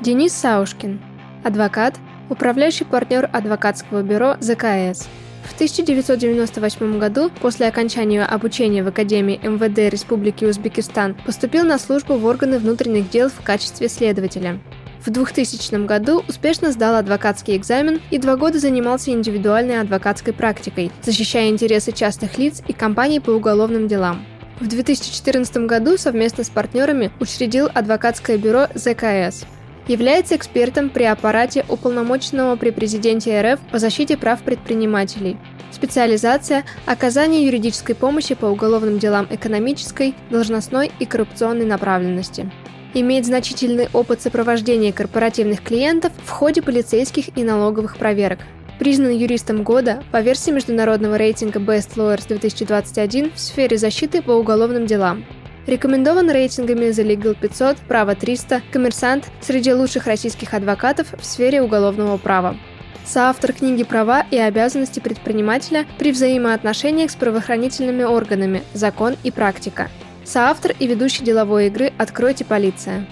Денис Саушкин. Адвокат, управляющий партнер адвокатского бюро ЗКС. В 1998 году, после окончания обучения в Академии МВД Республики Узбекистан, поступил на службу в органы внутренних дел в качестве следователя. В 2000 году успешно сдал адвокатский экзамен и два года занимался индивидуальной адвокатской практикой, защищая интересы частных лиц и компаний по уголовным делам. В 2014 году совместно с партнерами учредил адвокатское бюро ЗКС. Является экспертом при аппарате уполномоченного при президенте РФ по защите прав предпринимателей. Специализация – оказание юридической помощи по уголовным делам экономической, должностной и коррупционной направленности имеет значительный опыт сопровождения корпоративных клиентов в ходе полицейских и налоговых проверок. Признан юристом года по версии международного рейтинга Best Lawyers 2021 в сфере защиты по уголовным делам. Рекомендован рейтингами The Legal 500, Право 300, Коммерсант среди лучших российских адвокатов в сфере уголовного права. Соавтор книги «Права и обязанности предпринимателя при взаимоотношениях с правоохранительными органами. Закон и практика», Соавтор и ведущий деловой игры «Откройте полиция».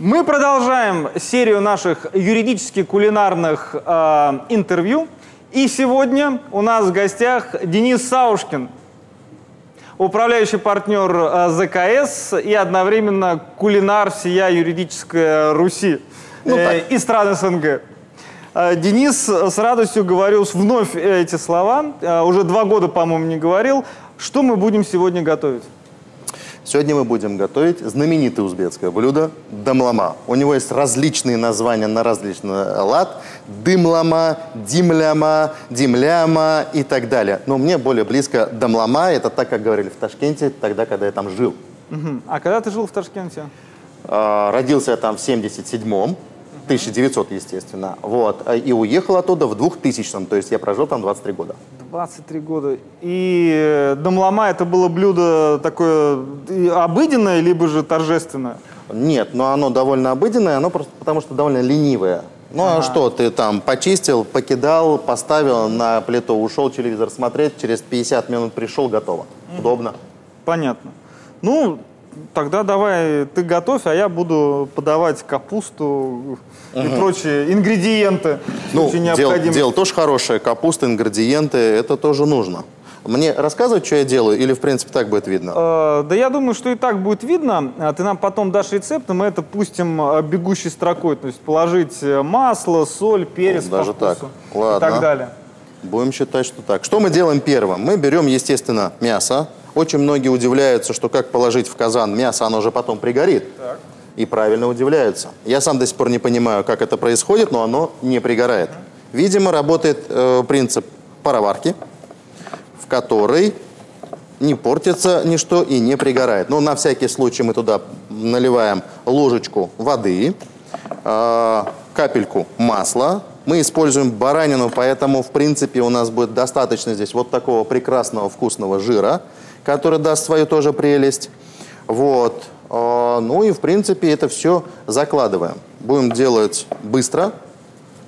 Мы продолжаем серию наших юридически-кулинарных э, интервью. И сегодня у нас в гостях Денис Саушкин, управляющий партнер э, ЗКС и одновременно кулинар всея юридической Руси ну, э, и стран СНГ. Э, Денис с радостью говорил вновь эти слова. Уже два года, по-моему, не говорил. Что мы будем сегодня готовить? Сегодня мы будем готовить знаменитое узбекское блюдо дамлама. У него есть различные названия на различный лад. Дымлама, димляма, димляма и так далее. Но мне более близко дамлама. Это так, как говорили в Ташкенте, тогда, когда я там жил. Угу. А когда ты жил в Ташкенте? А, родился я там в 77-м. 1900, естественно. Вот. И уехал оттуда в 2000 то есть я прожил там 23 года. 23 года. И э, домлама это было блюдо такое обыденное, либо же торжественное? Нет, но оно довольно обыденное, оно просто потому что довольно ленивое. Ну а ага. а что, ты там почистил, покидал, поставил на плиту, ушел телевизор смотреть, через 50 минут пришел, готово. Угу. Удобно. Понятно. Ну, тогда давай ты готовь, а я буду подавать капусту угу. и прочие ингредиенты. Ну, дело, дело тоже хорошее. Капуста, ингредиенты, это тоже нужно. Мне рассказывать, что я делаю, или, в принципе, так будет видно? Э, да я думаю, что и так будет видно. А ты нам потом дашь рецепт, и мы это пустим э, бегущей строкой. То есть положить э, масло, соль, перец Даже по вкусу так. Ладно. и так далее. Будем считать, что так. Что мы делаем первым? Мы берем, естественно, мясо. Очень многие удивляются, что как положить в казан мясо, оно же потом пригорит. Так. И правильно удивляются. Я сам до сих пор не понимаю, как это происходит, но оно не пригорает. Видимо, работает э, принцип пароварки, в которой не портится ничто и не пригорает. Но на всякий случай мы туда наливаем ложечку воды, э, капельку масла. Мы используем баранину, поэтому, в принципе, у нас будет достаточно здесь вот такого прекрасного вкусного жира – который даст свою тоже прелесть. Вот. А, ну и, в принципе, это все закладываем. Будем делать быстро,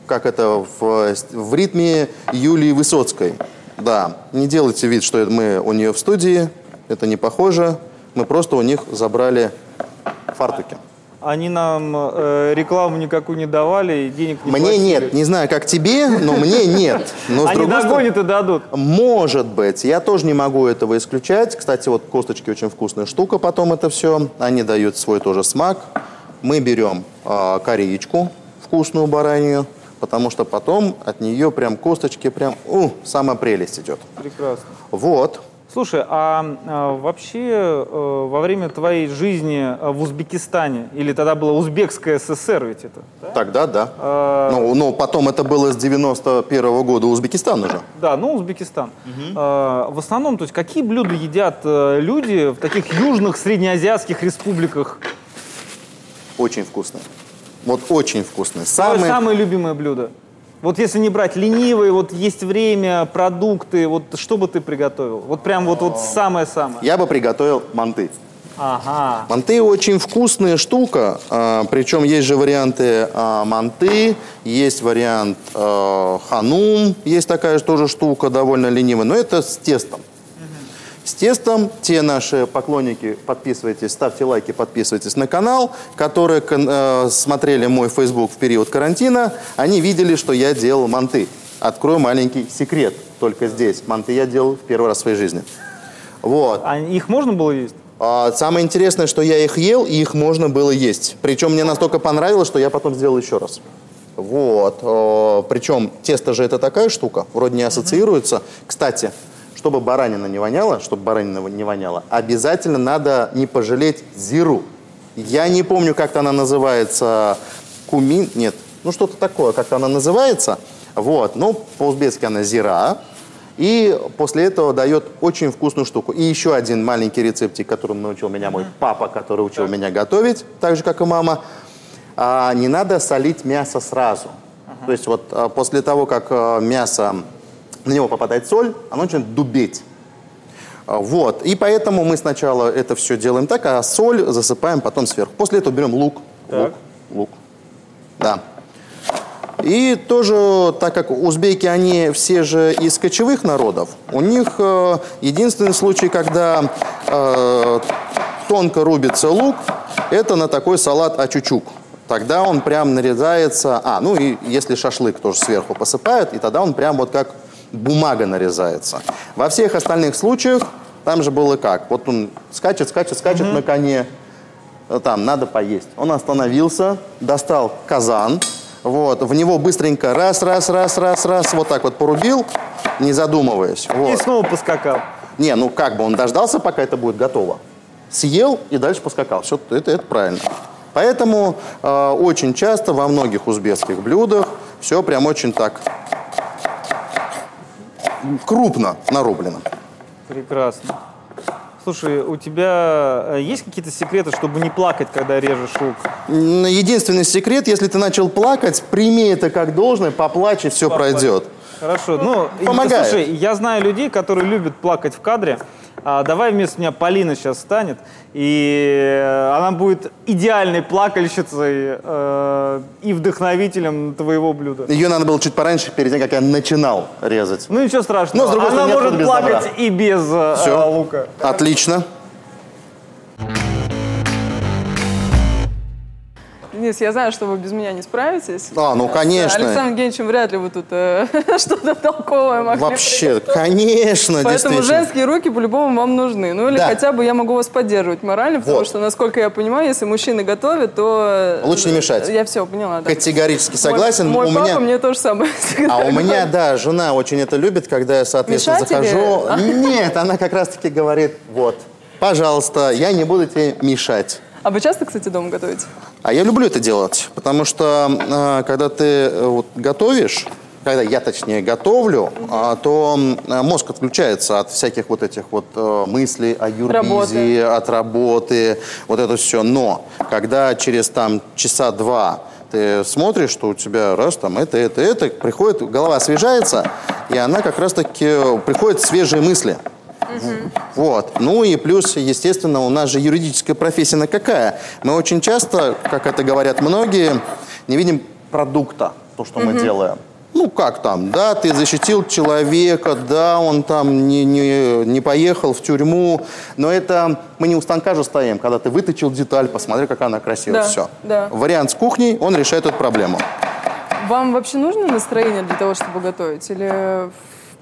как это в, в ритме Юлии Высоцкой. Да, не делайте вид, что мы у нее в студии, это не похоже. Мы просто у них забрали фартуки. Они нам э, рекламу никакую не давали, денег не Мне платили. нет. Не знаю, как тебе, но мне нет. Но, Они догонят и дадут. Может быть. Я тоже не могу этого исключать. Кстати, вот косточки очень вкусная штука потом это все. Они дают свой тоже смак. Мы берем э, кореечку, вкусную баранью, потому что потом от нее прям косточки прям, у, самая прелесть идет. Прекрасно. Вот. Слушай, а, а вообще а, во время твоей жизни э, в Узбекистане, или тогда было Узбекская ССР ведь это? Да? Тогда да. А... Но, но потом это было с 91 -го года Узбекистан уже. Да, ну Узбекистан. Угу. А, в основном, то есть какие блюда едят э, люди в таких южных среднеазиатских республиках? Очень вкусные. Вот очень вкусные. Самые... Самое любимое блюдо? Вот если не брать ленивые, вот есть время, продукты, вот что бы ты приготовил? Вот прям вот, вот самое-самое. Я бы приготовил манты. Ага. Манты очень вкусная штука, а, причем есть же варианты а, манты, есть вариант а, ханум, есть такая же тоже штука, довольно ленивая, но это с тестом. С тестом. Те наши поклонники, подписывайтесь, ставьте лайки, подписывайтесь на канал, которые э, смотрели мой Facebook в период карантина, они видели, что я делал манты. Открою маленький секрет только здесь. Манты я делал в первый раз в своей жизни. Вот. А их можно было есть? А, самое интересное, что я их ел, и их можно было есть. Причем мне настолько понравилось, что я потом сделал еще раз. Вот. Причем тесто же это такая штука, вроде не ассоциируется. Кстати, чтобы баранина не воняла, чтобы баранина не воняла, обязательно надо не пожалеть зиру. Я не помню, как она называется. Кумин? Нет. Ну, что-то такое, как-то она называется. Вот. Ну, по-узбекски она зира. И после этого дает очень вкусную штуку. И еще один маленький рецептик, которым научил меня мой папа, который учил так. меня готовить, так же, как и мама. А, не надо солить мясо сразу. То есть вот а, после того, как а, мясо, на него попадает соль, оно начинает дубеть. А, вот. И поэтому мы сначала это все делаем так, а соль засыпаем потом сверху. После этого берем лук. Так. Лук. Лук. Да. И тоже, так как узбеки, они все же из кочевых народов, у них э, единственный случай, когда э, тонко рубится лук, это на такой салат ачучук. Тогда он прям нарезается, а, ну и если шашлык тоже сверху посыпают, и тогда он прям вот как бумага нарезается. Во всех остальных случаях там же было как? Вот он скачет, скачет, скачет mm-hmm. на коне, там надо поесть. Он остановился, достал казан, вот, в него быстренько раз, раз, раз, раз, раз, вот так вот порубил, не задумываясь. Вот. И снова поскакал. Не, ну как бы он дождался, пока это будет готово. Съел и дальше поскакал. Все, это, это правильно. Поэтому э, очень часто во многих узбекских блюдах все прям очень так крупно нарублено. Прекрасно. Слушай, у тебя э, есть какие-то секреты, чтобы не плакать, когда режешь лук? Единственный секрет, если ты начал плакать, прими это как должное, поплачь, и все Поплачь. пройдет. Хорошо. Ну, Помогает. Слушай, я знаю людей, которые любят плакать в кадре. А давай вместо меня Полина сейчас станет, и она будет идеальной плакальщицей э, и вдохновителем твоего блюда. Ее надо было чуть пораньше, перед тем, как я начинал резать. Ну ничего страшного. Но, с другой она может плакать добра. и без э, Все. лука. Отлично. Денис, я знаю, что вы без меня не справитесь. А, ну конечно. С Александром Евгеньевичем вряд ли вы тут э, что-то толковое могли Вообще, конечно, Поэтому женские руки по-любому вам нужны. Ну или да. хотя бы я могу вас поддерживать морально, потому вот. что, насколько я понимаю, если мужчины готовят, то... Лучше не мешать. Я все поняла. Да. Категорически согласен. Мой, мой у папа мне то же самое А у меня, да, жена очень это любит, когда я, соответственно, Мешать захожу. Или... Нет, она как раз-таки говорит, вот, пожалуйста, я не буду тебе мешать. А вы часто, кстати, дома готовите? А я люблю это делать, потому что э, когда ты э, вот, готовишь, когда я, точнее, готовлю, а, то мозг отключается от всяких вот этих вот э, мыслей о юрбизе, от работы, вот это все. Но когда через там часа два ты смотришь, что у тебя раз там это, это, это, приходит, голова освежается, и она как раз-таки приходят свежие мысли. Угу. Вот. Ну и плюс, естественно, у нас же юридическая профессия на какая? Мы очень часто, как это говорят многие, не видим продукта, то, что угу. мы делаем. Ну, как там, да, ты защитил человека, да, он там не, не, не поехал в тюрьму, но это мы не у станка же стоим, когда ты выточил деталь, посмотри, какая она красивая, да, все. Да. Вариант с кухней, он решает эту проблему. Вам вообще нужно настроение для того, чтобы готовить? Или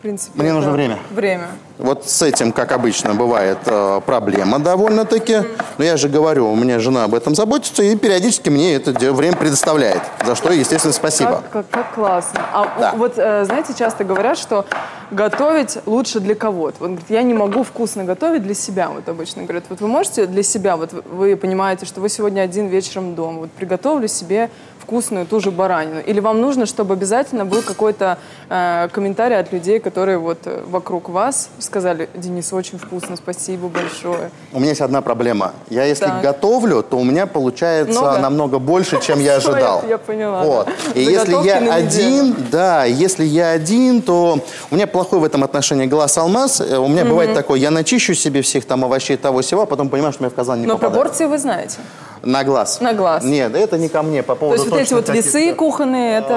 принципе. Мне нужно время. Время. Вот с этим, как обычно, бывает э, проблема довольно-таки. Но я же говорю, у меня жена об этом заботится и периодически мне это время предоставляет. За что, естественно, спасибо. Как, как, как классно. А да. вот, э, знаете, часто говорят, что готовить лучше для кого-то. Вот я не могу вкусно готовить для себя, вот обычно говорят. Вот вы можете для себя, вот вы понимаете, что вы сегодня один вечером дома, вот приготовлю себе вкусную ту же баранину? Или вам нужно, чтобы обязательно был какой-то э, комментарий от людей, которые вот э, вокруг вас сказали, Денис, очень вкусно, спасибо большое. У меня есть одна проблема. Я если так. готовлю, то у меня получается Много? намного больше, чем я ожидал. Я поняла. Вот. И если я один, да, если я один, то у меня плохой в этом отношении глаз алмаз. Э, у меня бывает такое, я начищу себе всех там овощей того всего, а потом понимаю, что меня в казан не Но попадает. пропорции вы знаете. На глаз. На глаз. Нет, это не ко мне по То поводу есть вот эти вот весы кухонные, это...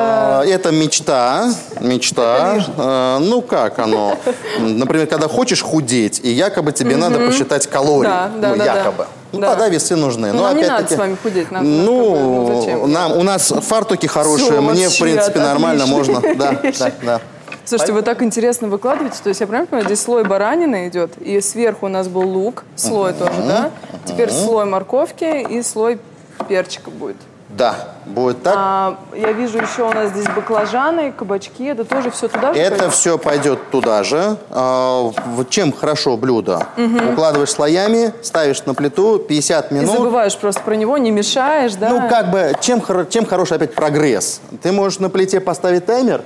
А, Это мечта, мечта. А, Ну как оно? Например, когда хочешь худеть, и якобы тебе надо посчитать калории. Ну, якобы. Ну Да. тогда весы нужны. Ну, Но нам не надо с вами худеть, нам- ну, Ну, зачем? нам, у нас фартуки хорошие, Всё, мне, в принципе, нормально можно. Да, да, да. Слушайте, вы так интересно выкладываете, то есть я правильно понимаю, здесь слой баранины идет, и сверху у нас был лук, слой тоже, да? Теперь слой морковки и слой перчика будет. Да, будет так. А, я вижу еще у нас здесь баклажаны, кабачки, это тоже все туда же Это пойдет? все пойдет туда же. А, Чем хорошо блюдо? Укладываешь слоями, ставишь на плиту 50 И минут. забываешь просто про него, не мешаешь, да? Ну, как бы, чем, чем хороший опять прогресс? Ты можешь на плите поставить таймер,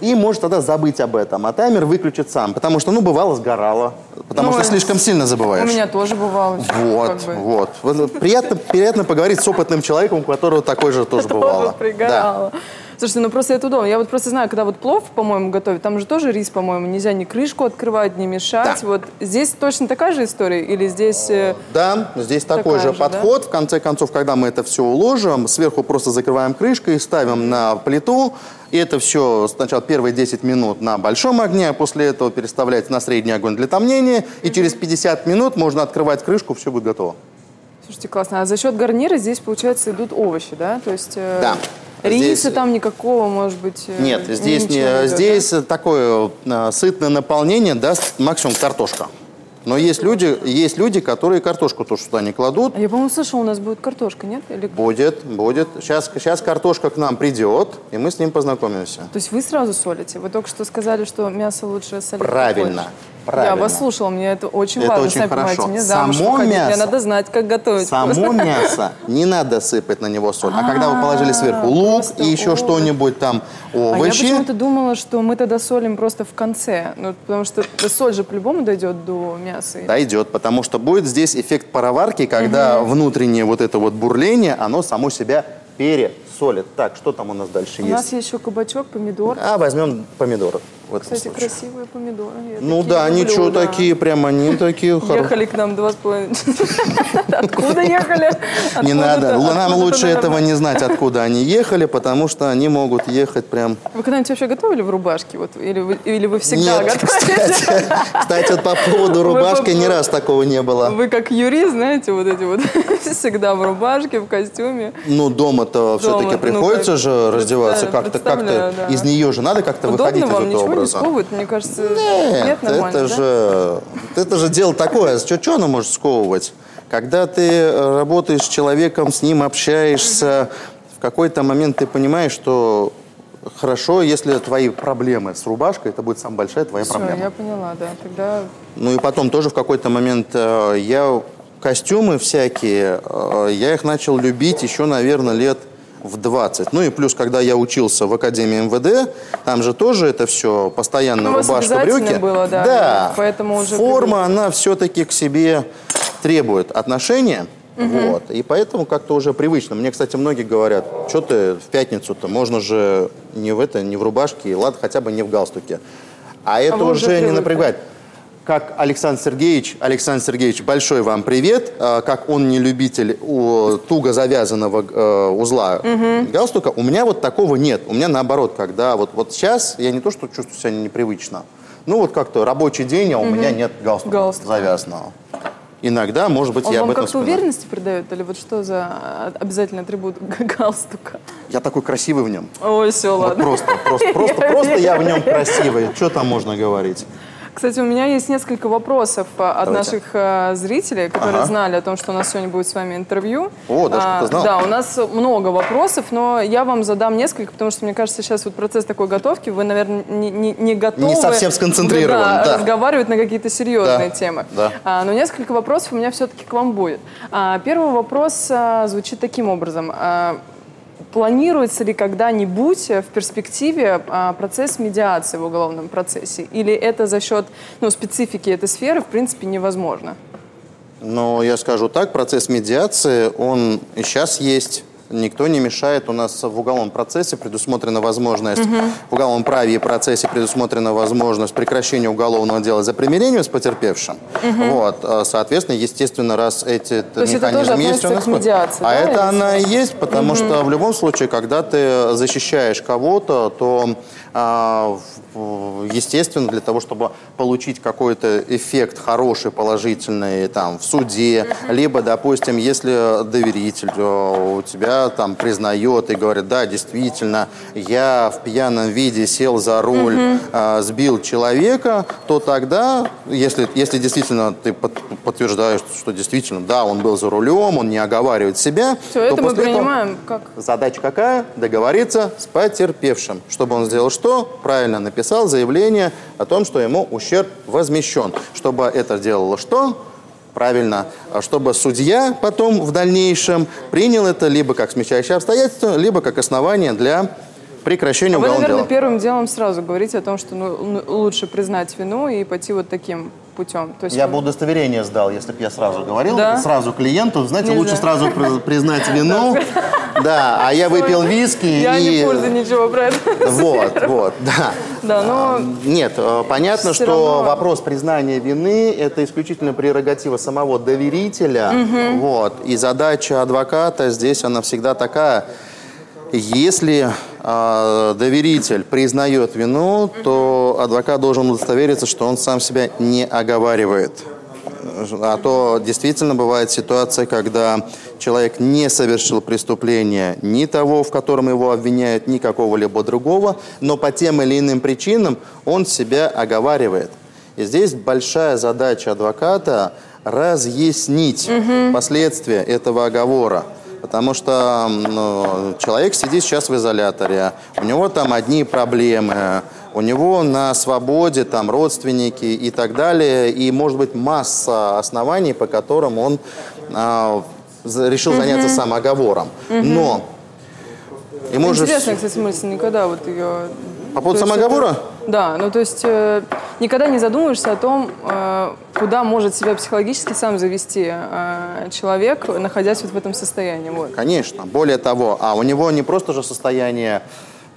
и можешь тогда забыть об этом, а таймер выключит сам, потому что, ну, бывало, сгорало, потому Ну, что слишком сильно У забываешь. меня тоже бывало. Вот, как бы. вот. Приятно, приятно поговорить с опытным человеком, у которого такое же тоже бывало. Вот пригорало. Слушайте, ну просто это удобно. Я вот просто знаю, когда вот плов, по-моему, готовят, там же тоже рис, по-моему, нельзя ни крышку открывать, не мешать. Да. Вот здесь точно такая же история? Или здесь... э, Да, здесь такой же же, да? подход. В конце концов, когда мы это все уложим, сверху просто закрываем крышкой, ставим на плиту. И это все сначала первые 10 минут на большом огне, а после этого переставляется на средний огонь для томнения. И через 50 минут можно открывать крышку, все будет готово. Слушайте, классно. А за счет гарнира здесь, получается, идут овощи, да? То есть... э, Да. Риса Здесь- там никакого, может быть... э, Нет, здесь, не, идет, да? здесь такое э, сытное наполнение даст максимум картошка. Но есть люди, есть люди, которые картошку тоже сюда не кладут. А я, по-моему, слышала, у нас будет картошка, нет? Или... То Будет, будет. Сейчас, сейчас картошка к нам придет, и мы с ним познакомимся. есть вы сразу солите? Вы только что сказали, что мясо лучше солить Правильно, попозже. Правильно. Я вас слушала, мне это очень Это важно. очень Сами хорошо. мне замуж Само выходить, мне мясо- надо знать, как готовить. Само мясо не надо сыпать на него соль. А когда вы положили сверху лук просто и еще что-нибудь там, А я овощи, почему-то думала, что мы тогда солим просто в конце. Ну, потому что соль же по-любому дойдет до мяса. дойдет, потому что будет здесь эффект пароварки, когда внутреннее вот это вот бурление, оно само себя пересолит. Так, что там у нас дальше У есть? нас есть еще кабачок, помидор. А, возьмем помидоры. В этом Кстати, случае. красивые помидоры. Я Ну да, люблю, ничего да. такие, прям они такие хорошие. Ехали к нам два с половиной. Откуда ехали? Не надо, нам лучше этого не знать, откуда они ехали, потому что они могут ехать прям... Вы когда-нибудь вообще готовили в рубашке? Вот, или, вы, или вы всегда Нет, готовите? кстати, кстати, вот по поводу рубашки ни раз такого не было. Вы как юрист, знаете, вот эти вот всегда в рубашке, в костюме. Ну, дома-то все-таки ну, приходится же раздеваться как-то, как-то из нее же надо как-то выходить из этого образа. сковывает? Мне кажется, Нет, нет, это да? же, это же дело такое. Что, что оно может сковывать? Когда ты э, работаешь с человеком, с ним общаешься, в какой-то момент ты понимаешь, что хорошо, если твои проблемы с рубашкой, это будет самая большая твоя Все, проблема. я поняла, да. Тогда Ну и потом тоже в какой-то момент э, я костюмы всякие, э, я их начал любить еще, наверное, лет в 20. Ну и плюс, когда я учился в Академии МВД, там же тоже это все постоянно Ну, рубашка, брюки. было, да, да. поэтому уже Форма, она все-таки к себе требует отношения. Вот. И поэтому как-то уже привычно. Мне, кстати, многие говорят, что ты в пятницу-то, можно же не в это, не в рубашке, ладно, хотя бы не в галстуке. А это вы уже уже не напрягает. Как Александр Сергеевич, Александр Сергеевич, большой вам привет. А, Как он не любитель туго завязанного э, узла галстука, у меня вот такого нет. У меня наоборот, когда вот, вот сейчас я не то, что чувствую себя непривычно. Ну вот как-то рабочий день, а у меня нет галстука, Галстука. завязанного. Иногда, может быть, он я об этом как-то уверенности придает? Или вот что за обязательный атрибут галстука? Я такой красивый в нем. Ой, все, Вот ладно. просто, просто, просто, просто я в нем красивый. Что там можно говорить? Кстати, у меня есть несколько вопросов а, от Давайте. наших а, зрителей, которые Ага. знали о том, что у нас сегодня будет с вами интервью. О, даже А, кто-то знал. Да, у нас много вопросов, но я вам задам несколько, потому что, мне кажется, сейчас вот процесс такой готовки, вы, наверное, не, не, не готовы. Не совсем сконцентрированы, да, да. разговаривать на какие-то серьезные Да, темы. да. А, но несколько вопросов у меня все-таки к вам будет. А, первый вопрос а, звучит таким образом. А, Планируется ли когда-нибудь э, в перспективе а, процесс медиации в уголовном процессе? Или это за счет ну, специфики этой сферы, в принципе, невозможно? Но я скажу так, процесс медиации, он сейчас есть. Никто не мешает. У нас в уголовном процессе предусмотрена возможность, угу. в уголовном праве и процессе предусмотрена возможность прекращения уголовного дела за примирением с потерпевшим. Угу. Вот, а, соответственно, естественно, раз эти То механизмы есть у нас... К медиации, а да, это она и есть, потому угу. что в любом случае, когда ты защищаешь кого-то, то а, естественно, для того, чтобы получить какой-то эффект хороший, положительный там в суде, либо, допустим, если доверитель э, у тебя там признает и говорит, да, действительно, я в пьяном виде сел за руль, э, сбил человека, то тогда, если, если действительно ты подтверждаешь, что действительно, да, он был за рулем, он не оговаривает себя, Все, то это мы принимаем как? Задача какая? Договориться с потерпевшим, чтобы он сделал что? Правильно написал заявление о том, что ему ущерб возмещен. Чтобы это делало что? Правильно, чтобы судья потом в дальнейшем принял это либо как смягчающее обстоятельство, либо как основание для прекращения а уголовного дела. Вы, наверное, первым делом сразу говорите о том, что ну, лучше признать вину и пойти вот таким путем. То есть я вы... бы удостоверение сдал, если бы я сразу говорил, да? сразу клиенту, знаете, Нельзя. лучше сразу признать вину. Да, а я выпил виски я и... Не в ничего про это. Вот, вот, да. Да, но... А, нет, э, понятно, что вопрос признания вины – это исключительно прерогатива самого доверителя. Вот, и задача адвоката здесь, она всегда такая – если э, доверитель признает вину, то адвокат должен удостовериться, что он сам себя не оговаривает. А то действительно бывает ситуация, когда человек не совершил преступление ни того, в котором его обвиняют, ни какого-либо другого, но по тем или иным причинам он себя оговаривает. И здесь большая задача адвоката разъяснить угу. последствия этого оговора. Потому что ну, человек сидит сейчас в изоляторе, у него там одни проблемы, у него на свободе там родственники и так далее, и может быть масса оснований, по которым он а, решил заняться угу. самоговором. Угу. Но ему Интересная, же... кстати, мысль, никогда вот ее по поводу самоговора? Это, да, ну то есть э, никогда не задумываешься о том, э, куда может себя психологически сам завести э, человек, находясь вот в этом состоянии. Вот. Конечно. Более того, а у него не просто же состояние,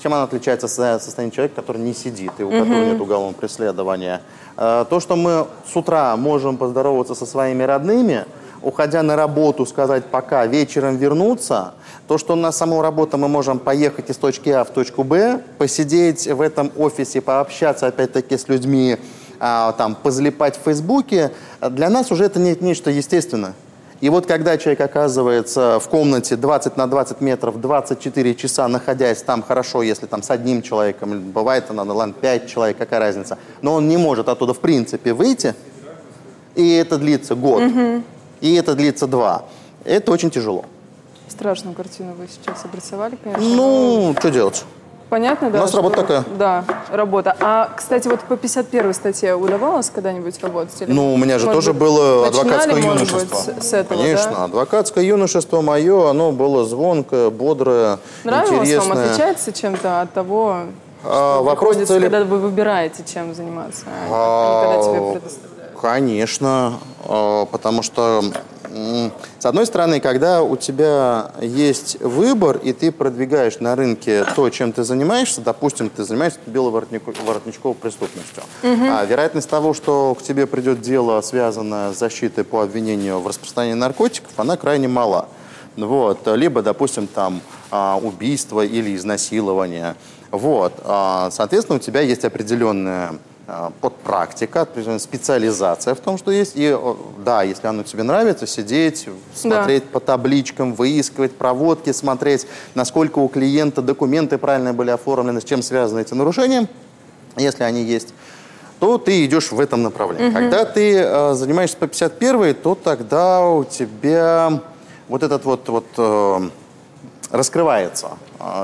чем оно отличается от состояния человека, который не сидит и у угу. которого нет уголовного преследования. Э, то, что мы с утра можем поздороваться со своими родными, уходя на работу, сказать пока, вечером вернуться – то, что на саму работу мы можем поехать из точки А в точку Б, посидеть в этом офисе, пообщаться опять-таки с людьми, а, там, позалипать в Фейсбуке, для нас уже это не, нечто естественное. И вот когда человек оказывается в комнате 20 на 20 метров, 24 часа, находясь там хорошо, если там с одним человеком, бывает она, ну ладно, 5 человек, какая разница, но он не может оттуда в принципе выйти, и это длится год, угу. и это длится два. Это очень тяжело. Страшную картину вы сейчас обрисовали, конечно. Ну, что делать? Понятно, да? У нас что, работа такая. Да, работа. А, кстати, вот по 51 статье удавалось когда-нибудь работать? Или, ну, у меня же тоже быть, было адвокатское юношество. Быть, с этого, Конечно, да? адвокатское юношество мое, оно было звонкое, бодрое, Нравилось интересное. вам? Отличается чем-то от того, а, вопрос цели... когда вы выбираете, чем заниматься, а, а, когда тебе предоставляют? Конечно, а, потому что с одной стороны, когда у тебя есть выбор, и ты продвигаешь на рынке то, чем ты занимаешься, допустим, ты занимаешься беловоротничковой преступностью, угу. а вероятность того, что к тебе придет дело, связанное с защитой по обвинению в распространении наркотиков, она крайне мала. Вот. Либо, допустим, там а, убийство или изнасилование. Вот. А, соответственно, у тебя есть определенная под практика, специализация в том, что есть. И да, если оно тебе нравится, сидеть, смотреть да. по табличкам, выискивать проводки, смотреть, насколько у клиента документы правильно были оформлены, с чем связаны эти нарушения, если они есть, то ты идешь в этом направлении. Угу. Когда ты э, занимаешься по 51 то тогда у тебя вот этот вот, вот э, раскрывается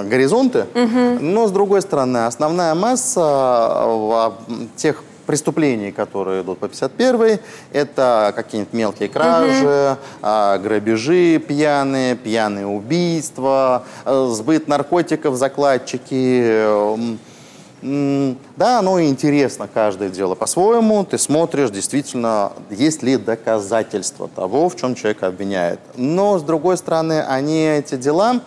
горизонты, угу. но с другой стороны, основная масса а, тех преступлений, которые идут по 51 это какие-нибудь мелкие кражи, угу. грабежи пьяные, пьяные убийства, сбыт наркотиков, закладчики, Да, оно интересно, каждое дело по-своему. Ты смотришь, действительно, есть ли доказательства того, в чем человек обвиняет. Но, с другой стороны, они, эти дела,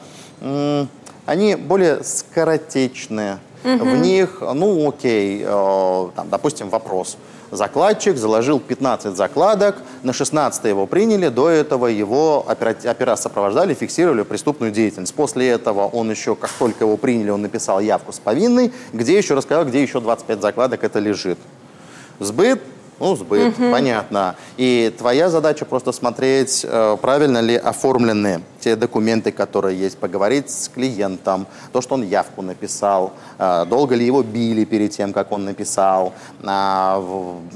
они более скоротечные. Угу. В них, ну, окей, э, там, допустим, вопрос – закладчик заложил 15 закладок, на 16 его приняли, до этого его опера сопровождали, фиксировали преступную деятельность. После этого он еще, как только его приняли, он написал явку с повинной, где еще рассказал, где еще 25 закладок это лежит. Сбыт ну, сбыт, угу. понятно. И твоя задача просто смотреть, э, правильно ли оформлены те документы, которые есть, поговорить с клиентом, то, что он явку написал, э, долго ли его били перед тем, как он написал, а,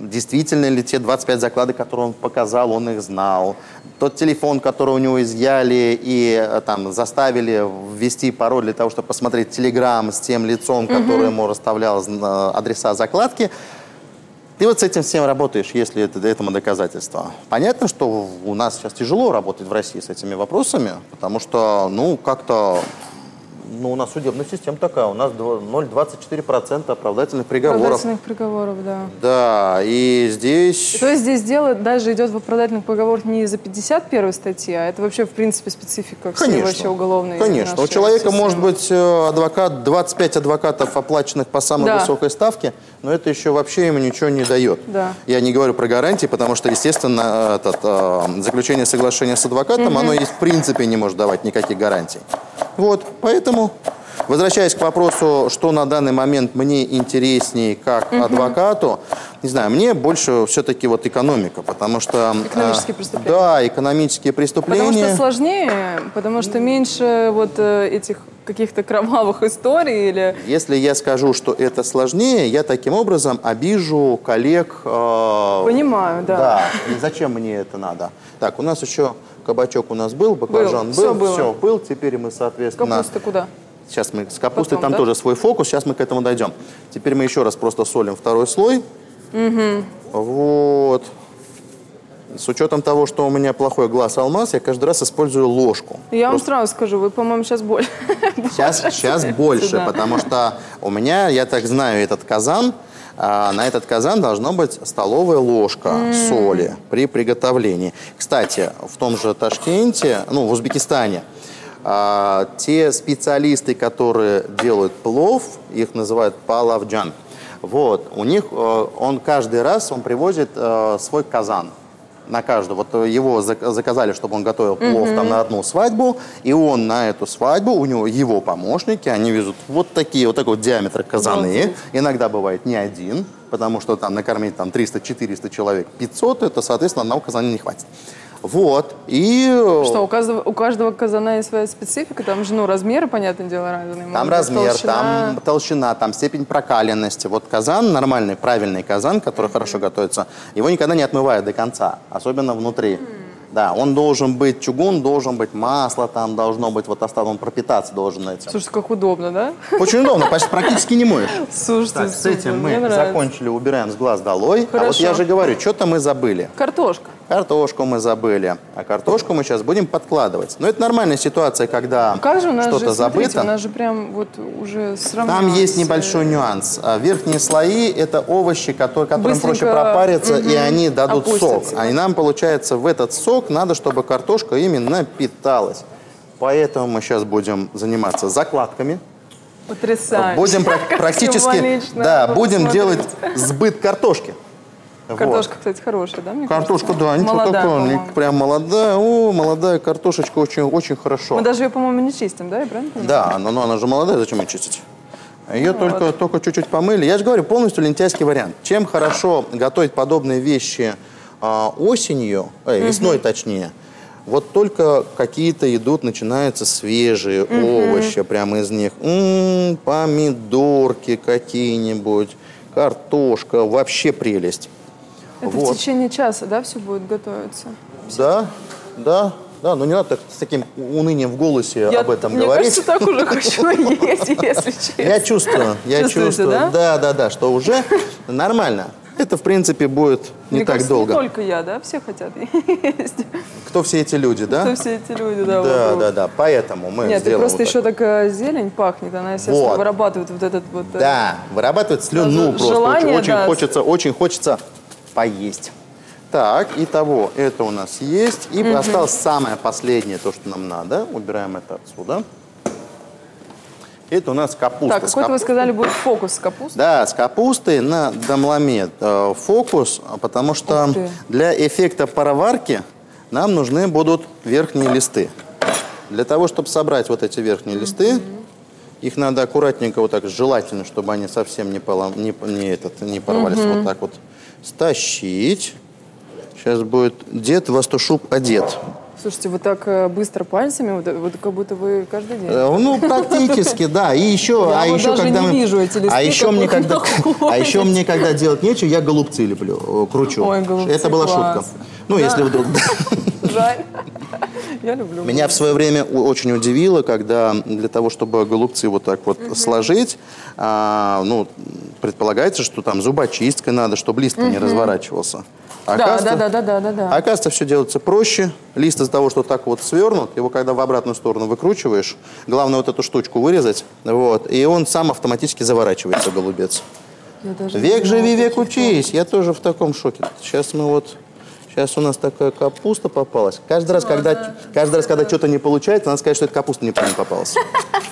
действительно ли те 25 закладок, которые он показал, он их знал, тот телефон, который у него изъяли и э, там заставили ввести пароль для того, чтобы посмотреть телеграм с тем лицом, который ему расставлял адреса закладки – ты вот с этим всем работаешь, если это этому доказательство. Понятно, что у нас сейчас тяжело работать в России с этими вопросами, потому что, ну, как-то ну, у нас судебная система такая, у нас 0,24% оправдательных приговоров. Оправдательных приговоров, да. Да, и здесь... И то есть здесь дело даже идет в оправдательных приговорах не из-за 51 статьи, а это вообще, в принципе, специфика Конечно. вообще уголовной Конечно. У человека системы. может быть э, адвокат, 25 адвокатов, оплаченных по самой да. высокой ставке, но это еще вообще ему ничего не дает. Да. Я не говорю про гарантии, потому что, естественно, этот, э, заключение соглашения с адвокатом, угу. оно есть в принципе не может давать никаких гарантий. Вот, поэтому, возвращаясь к вопросу, что на данный момент мне интереснее как угу. адвокату, не знаю, мне больше все-таки вот экономика, потому что... Экономические а, преступления. Да, экономические преступления. Потому что сложнее, потому что меньше вот э, этих каких-то кровавых историй или... Если я скажу, что это сложнее, я таким образом обижу коллег... Э... Понимаю, да. Да, и зачем мне это надо? Так, у нас еще кабачок у нас был, баклажан был, был, все, было. все был, теперь мы, соответственно... Капуста куда? Сейчас мы с капустой, Потом, там да? тоже свой фокус, сейчас мы к этому дойдем. Теперь мы еще раз просто солим второй слой. Угу. Вот. С учетом того, что у меня плохой глаз алмаз, я каждый раз использую ложку. Я Просто... вам сразу скажу, вы, по-моему, сейчас больше. Сейчас, сейчас больше, потому что у меня, я так знаю, этот казан, а на этот казан должна быть столовая ложка mm. соли при приготовлении. Кстати, в том же Ташкенте, ну, в Узбекистане, а, те специалисты, которые делают плов, их называют палавджан. Вот, у них, э, он каждый раз, он привозит э, свой казан на каждую. Вот его заказали, чтобы он готовил плов mm-hmm. там на одну свадьбу, и он на эту свадьбу, у него его помощники, они везут вот такие, вот такой вот диаметр казаны. Mm-hmm. Иногда бывает не один, потому что там накормить там 300-400 человек 500, это, соответственно, одного казана не хватит. Вот, и... Что, у каждого, у каждого казана есть своя специфика? Там же, ну, размеры, понятное дело, разные. Там размер, толщина... там толщина, там степень прокаленности. Вот казан, нормальный, правильный казан, который mm-hmm. хорошо готовится, его никогда не отмывают до конца, особенно внутри. Mm-hmm. Да, он должен быть чугун, должен быть масло, там должно быть вот остаток, он пропитаться должен этим. Слушай, как удобно, да? Очень удобно, почти практически не моешь. Слушайте, так, с этим мы закончили, убираем с глаз долой. Хорошо. А вот я же говорю, что-то мы забыли. Картошка. Картошку мы забыли, а картошку мы сейчас будем подкладывать. Но это нормальная ситуация, когда что-то забыто. у нас же прям вот уже сравнялся. Там есть небольшой нюанс. А верхние слои – это овощи, которые, которым Быстренько... проще пропариться, угу. и они дадут Опустятся. сок. А и нам, получается, в этот сок надо, чтобы картошка именно питалась. Поэтому мы сейчас будем заниматься закладками. Потрясающе. Будем практически, да, будем делать сбыт картошки. Картошка, вот. кстати, хорошая, да? Мне Картошка, кажется? да, ничего молодая, такого. Прям молодая. О, молодая картошечка очень, очень хорошо. Мы даже ее, по-моему, не чистим, да? Я правильно понимаю? Да, но, но она же молодая, зачем ее чистить? Ее ну, только, вот. только чуть-чуть помыли. Я же говорю, полностью лентяйский вариант. Чем хорошо готовить подобные вещи а, осенью, э, весной угу. точнее, вот только какие-то идут, начинаются свежие угу. овощи прямо из них. М-м, помидорки какие-нибудь, картошка, вообще прелесть. Это вот. в течение часа, да, все будет готовиться? Да, да, да, но не надо так, с таким унынием в голосе я, об этом мне говорить. Мне кажется, так уже хочу есть, если честно. Я чувствую, я чувствую, да? да, да, да, что уже нормально. это, в принципе, будет не Мне так кажется, долго. не только я, да? Все хотят есть. Кто все эти люди, да? Кто все эти люди, да, Да, вокруг. да, да. Поэтому мы Нет, сделаем просто вот еще так. такая зелень пахнет, она, естественно, Вот. вырабатывает вот этот вот... э, Да, вырабатывает слюну просто. желание, очень, очень да. хочется, очень хочется поесть. Так, итого, это у нас есть. И осталось самое последнее, то, что нам надо. Убираем это отсюда. Это у нас капуста. Так, какой-то вы сказали, будет фокус с капустой? Да, с капустой на домломе э, фокус, потому что для эффекта пароварки нам нужны будут верхние листы. Для того, чтобы собрать вот эти верхние листы, их надо аккуратненько вот так, желательно, чтобы они совсем не, полом, не, не этот, не порвались, вот так вот стащить. Сейчас будет дед Вастушуб одет. Слушайте, вы так э, быстро пальцами, вот, вот как будто вы каждый день. Э, Ну, практически, да. И еще, Я а вот еще когда мы- вижу эти листы, а еще мне когда, а еще мне когда делать нечего, я голубцы леплю, э, кручу. Ой, голубцы, Это была класс. шутка. Ну, если вдруг. Жаль. Я люблю. Меня в свое время очень удивило, когда для того, чтобы голубцы вот так вот сложить, а, ну, предполагается, что там зубочисткой надо, чтобы лист не разворачивался. А Да, оказывается- да, да, да, да, да. Оказывается, все делается проще. Лист из-за того, что так вот свернут, его когда в обратную сторону выкручиваешь, главное вот эту штучку вырезать, вот, и он сам автоматически заворачивается, голубец. Век живи, век учись. Я тоже в таком шоке. Сейчас мы вот... Сейчас у нас такая капуста попалась. Каждый раз, когда, каждый раз, когда что-то не получается, надо сказать, что это капуста неправильно попалась.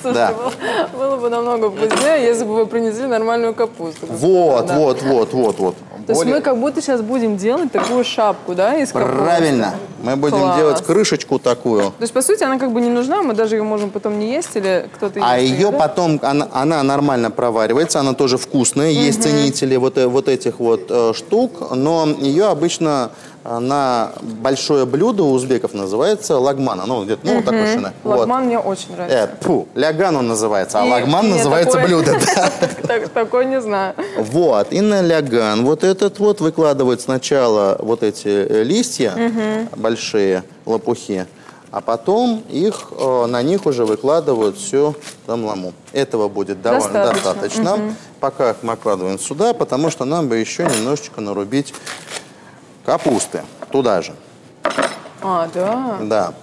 Да. Было, было бы намного вкуснее, если бы вы принесли нормальную капусту. Вот, Да. вот, вот, вот, вот. То есть мы как будто сейчас будем делать такую шапку, да, из капусты? Правильно. Мы будем Класс. делать крышечку такую. То есть, по сути, она как бы не нужна, мы даже ее можем потом не есть или кто-то А ест ее да? потом, она, она нормально проваривается, она тоже вкусная. Есть ценители вот, э, вот этих вот э, штук, но ее обычно на большое блюдо у узбеков называется лагман. Оно где-то, ну, вот такой. Вот. Лагман мне очень нравится. Э, фу, ляган он называется, а И- лагман нет, называется такое- блюдо. да. Так- Такой не знаю. Вот, и на ляган вот этот вот выкладывают сначала вот эти э, листья большие, лопухи, а потом их, э, на них уже выкладывают всю тамламу. Этого будет довольно Достаточно. достаточно. Пока их мы откладываем сюда, потому что нам бы еще немножечко нарубить капусты туда же. А, да. Да.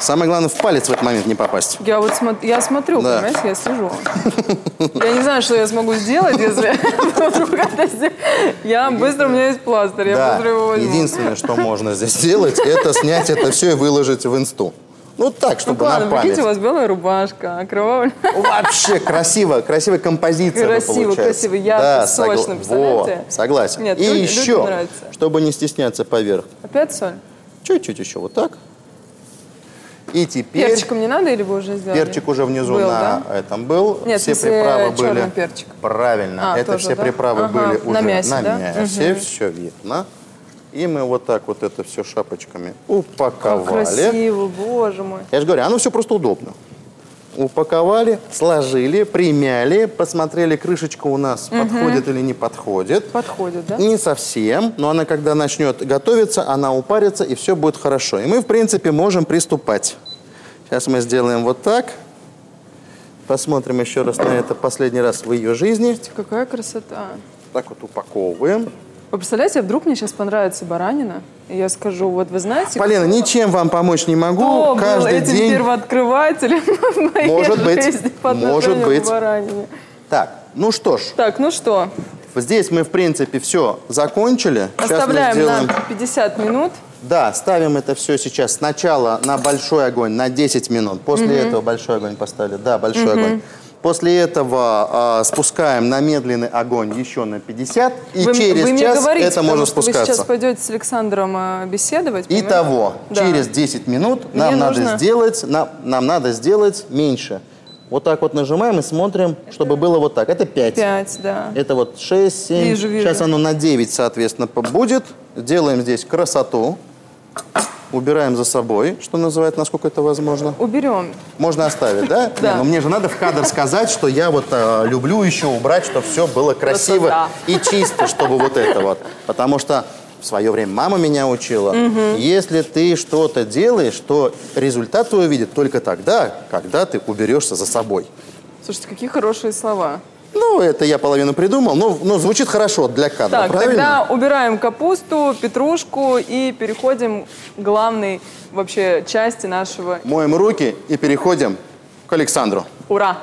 Самое главное, в палец в этот момент не попасть. Я вот смо- я смотрю, Да. понимаете, я слежу. Я не знаю, что я смогу сделать, если вдруг это сделать. Я быстро, у меня есть пластырь, я быстро его возьму. Единственное, что можно здесь сделать, это снять это все и выложить в инсту. Ну так, Ну чтобы ладно, на память. прикиньте, у вас белая рубашка, окровавленная. Вообще красиво, красивая композиция Красиво, красиво, ярко, Да, сочно, согла- представляете? Во, согласен. Нет, и людям- еще, людям нравится. чтобы не стесняться поверх, Опять соль? чуть-чуть еще вот так. И теперь... Перчиком не надо или вы уже сделали? Перчик уже внизу Был, на да? этом был. Нет, все приправы были. перчик. Правильно. А, это тоже, все да? приправы Ага, были на уже мясе, на да? мясе. Все видно. И мы вот так вот это все шапочками Как упаковали. красиво, боже мой. Я же говорю, оно все просто удобно. Упаковали, сложили, примяли, посмотрели, крышечка у нас подходит или не подходит. Подходит, да? Не совсем, но она, когда начнет готовиться, она упарится, и все будет хорошо. И мы, в принципе, можем приступать. Сейчас мы сделаем вот так. Посмотрим еще раз на это последний раз в ее жизни. Какая красота. Так вот упаковываем. Вы представляете, а вдруг мне сейчас понравится баранина, и я скажу, вот вы знаете... Полина, кто- ничем вам помочь не могу. Кто был Каждый этим день... первооткрывателем в моей Может быть, жизни может быть. баранине? Так, ну что ж, Так, ну что, здесь мы, в принципе, все закончили. Оставляем сделаем... на 50 минут. Да, ставим это все сейчас сначала на большой огонь на 10 минут. После этого большой огонь поставили. Да, большой огонь. После этого а, спускаем на медленный огонь еще на 50. И вы, через вы час говорите, это можно что вы спускаться. сейчас пойдете с Александром э, беседовать. понимаете? Итого, Да. через 10 минут нам надо, нужно- сделать, нам, нам надо сделать меньше. Вот так вот нажимаем и смотрим, чтобы было вот так. Это 5. Пять, да. Это вот 6, 7. Вижу, вижу. Сейчас оно на 9, соответственно, будет. Делаем здесь красоту. Убираем за собой, что называется, насколько это возможно. Уберем. Можно оставить, да? Да. Не, ну мне же надо в кадр сказать, что я вот э, люблю еще убрать, чтобы все было красиво и чисто, чтобы вот это вот. Потому что в свое время мама меня учила. Угу. Если ты что-то делаешь, то результат твой увидит только тогда, когда ты уберешься за собой. Слушайте, какие хорошие слова. Ну, это я половину придумал, но, но звучит хорошо для кадра, так, правильно? тогда убираем капусту, петрушку и переходим к главной вообще части нашего... Моем руки и переходим к Александру. Ура!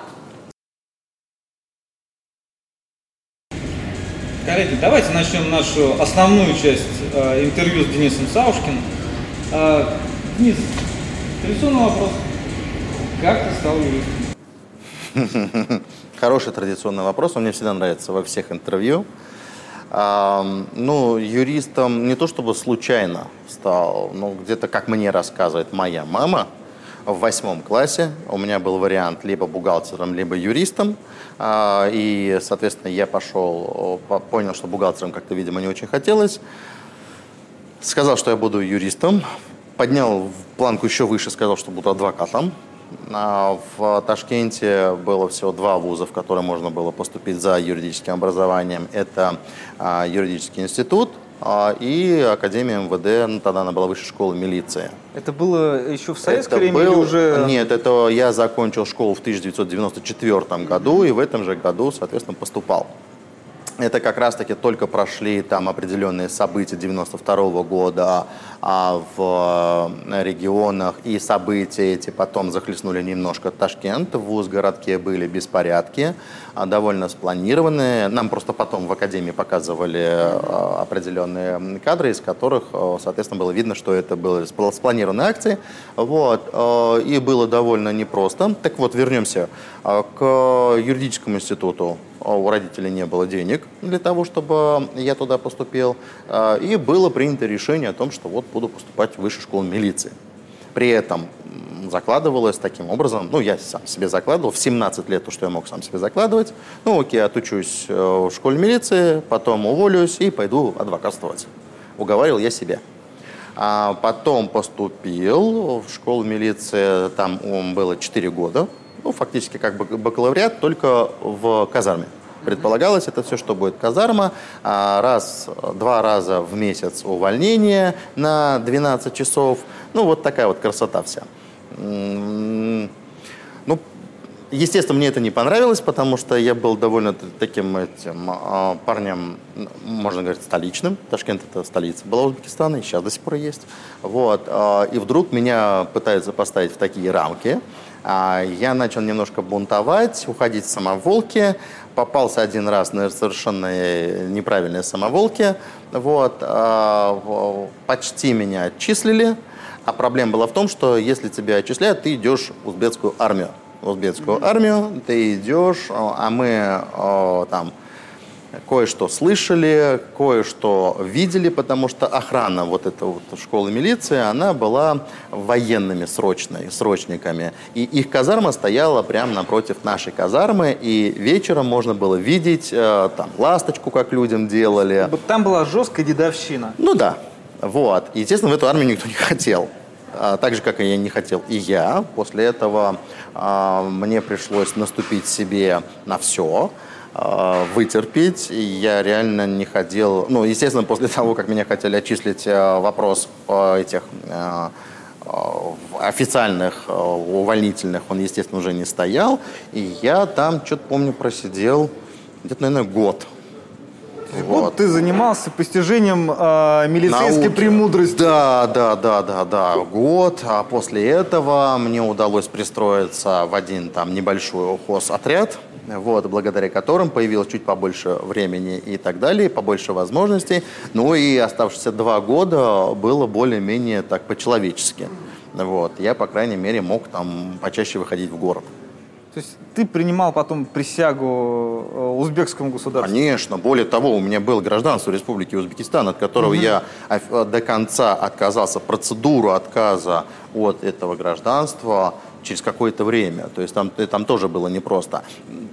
Коллеги, давайте начнем нашу основную часть э, интервью с Денисом Саушкиным. Э, Денис, традиционный вопрос. Как ты стал юристом? Хороший традиционный вопрос, он мне всегда нравится во всех интервью. Ну, юристом не то чтобы случайно стал, но где-то, как мне рассказывает моя мама, в восьмом классе у меня был вариант либо бухгалтером, либо юристом. А, и, соответственно, я пошел, понял, что бухгалтером как-то, видимо, не очень хотелось. Сказал, что я буду юристом. Поднял планку еще выше, сказал, что буду адвокатом. А, в Ташкенте было всего два вуза, в которые можно было поступить за юридическим образованием. Это а, юридический институт а, и Академия МВД, ну, тогда она была высшей школы милиции. Это было еще в советское это время был... или уже... Нет, это я закончил школу в 1994 году и в этом же году, соответственно, поступал. Это как раз-таки только прошли там определенные события 92 -го года а в э, регионах, и события эти потом захлестнули немножко Ташкент. В вуз-городке были беспорядки, а, довольно спланированные. Нам просто потом в Академии показывали э, определенные кадры, из которых, э, соответственно, было видно, что это были спланированные акции. Вот. И было довольно непросто. Так вот, вернемся к юридическому институту у родителей не было денег для того, чтобы я туда поступил. А, и было принято решение о том, что вот буду поступать в высшую школу милиции. При этом закладывалось таким образом, ну, я сам себе закладывал, в 17 лет то, что я мог сам себе закладывать. Ну, окей, отучусь э, в школе милиции, потом уволюсь и пойду адвокатствовать. Уговаривал я себя. А потом поступил в школу милиции, там было 4 года, ну, фактически как бакалавриат, только в казарме. Предполагалось это все, что будет казарма, а, раз, два раза в месяц увольнение на 12 часов. Ну, вот такая вот красота вся. Ну, естественно, мне это не понравилось, потому что я был довольно таким этим а, парнем, можно говорить, столичным. Ташкент – это столица была Узбекистана, и сейчас до сих пор есть. Вот. А, и вдруг меня пытаются поставить в такие рамки – я начал немножко бунтовать, уходить в самоволки. Попался один раз на совершенно неправильные самоволки. Вот, а, почти меня отчислили. А проблема была в том, что если тебя отчисляют, ты идешь в узбекскую армию. В узбекскую армию ты идешь, а мы там кое-что слышали, кое-что видели, потому что охрана вот этой вот школы милиции, она была военными срочной, срочниками. И их казарма стояла прямо напротив нашей казармы, и вечером можно было видеть э, там ласточку, как людям делали. Там была жесткая дедовщина. Ну да, вот. естественно, в эту армию никто не хотел. А, так же, как и я не хотел и я. После этого а, мне пришлось наступить себе на все. Э, вытерпеть. И я реально не хотел... Ну, естественно, после того, как меня хотели отчислить, э, вопрос этих э, официальных, увольнительных, он, естественно, уже не стоял. И я там, что-то помню, просидел где-то, наверное, год. Вот. вот ты занимался постижением э, милицейской Науки. премудрости. Да, да, да, да, да. Год. А после этого мне удалось пристроиться в один там небольшой хозотряд вот, благодаря которым появилось чуть побольше времени и так далее, побольше возможностей. Ну и оставшиеся два года было более-менее так по-человечески. Вот, я, по крайней мере, мог там почаще выходить в город. То есть ты принимал потом присягу э, узбекскому государству? Конечно. Более того, у меня было гражданство Республики Узбекистан, от которого угу. я до конца отказался. Процедуру отказа от этого гражданства через какое-то время. То есть там, там тоже было непросто.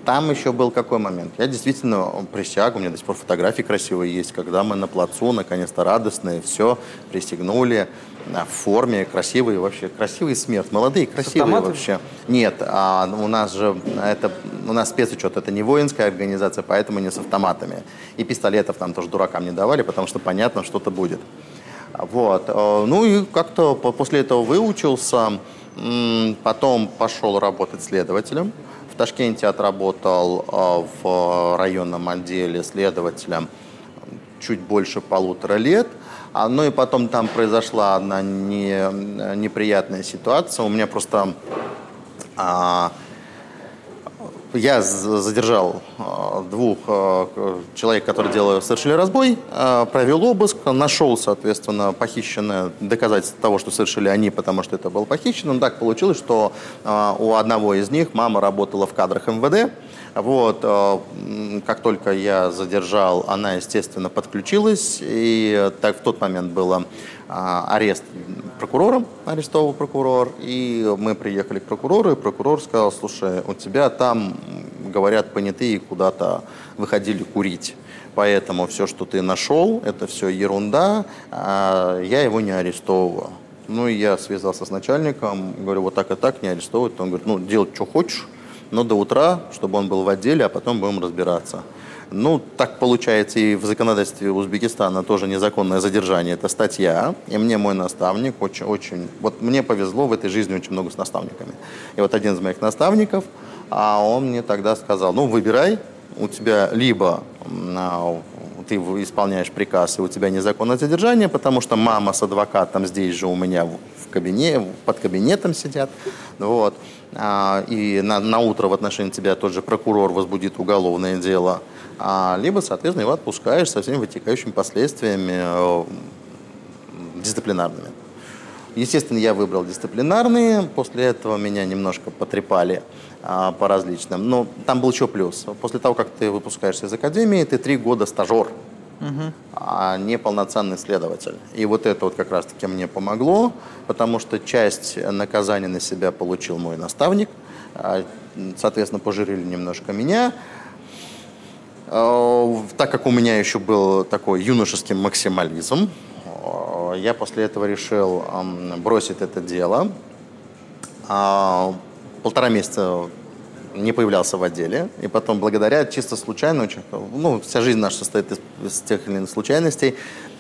Там еще был какой момент? Я действительно присягу, у меня до сих пор фотографии красивые есть, когда мы на плацу, наконец-то радостные, все, пристегнули в форме, красивые вообще, красивый смерть, молодые, красивые вообще. Нет, а у нас же, это, у нас спецучет, это не воинская организация, поэтому не с автоматами. И пистолетов там тоже дуракам не давали, потому что понятно, что-то будет. Вот. Э, ну и как-то после этого выучился, потом пошел работать следователем. Ташкенте отработал э, в районном отделе следователем чуть больше полутора лет. А, ну и потом там произошла одна не, неприятная ситуация. У меня просто а, я задержал а, двух а, человек, которые делали, совершили разбой, а, провел обыск, нашел, соответственно, похищенное доказательство того, что совершили они, потому что это было похищено. Но так получилось, что у одного из них мама работала в кадрах МВД, вот, э, как только я задержал, она, естественно, подключилась, и так в тот момент был а, арест прокурором, арестовал прокурор, и мы приехали к прокурору, и прокурор сказал, слушай, у тебя там, говорят, понятые куда-то выходили курить. Поэтому все, что ты нашел, это все ерунда, а я его не арестовываю. Ну, и я связался с начальником, говорю, вот так и так не арестовывать. Он говорит, ну, делать, что хочешь но до утра, чтобы он был в отделе, а потом будем разбираться. Ну, так получается и в законодательстве Узбекистана тоже незаконное задержание. Это статья, и мне мой наставник очень, очень... Вот мне повезло в этой жизни очень много с наставниками. И вот один из моих наставников, а он мне тогда сказал, ну, выбирай, у тебя либо а, ты исполняешь приказ, и у тебя незаконное задержание, потому что мама с адвокатом здесь же у меня в кабинете, под кабинетом сидят. Вот. А, и на, на утро в отношении тебя тот же прокурор возбудит уголовное дело, либо, соответственно, его отпускаешь со всеми вытекающими последствиями э, дисциплинарными. Естественно, я выбрал дисциплинарные, после этого меня немножко потрепали а, по различным. Но там был еще плюс. После того, как ты выпускаешься из академии, ты три года стажер угу. а не полноценный следователь. И вот это вот как раз-таки мне помогло, потому что часть наказания на себя получил мой наставник, а, соответственно, пожирили немножко меня. А, так как у меня еще был такой юношеский максимализм, я после этого решил бросить это дело. Полтора месяца не появлялся в отделе. И потом, благодаря чисто случайно, ну, вся жизнь наша состоит из тех или иных случайностей.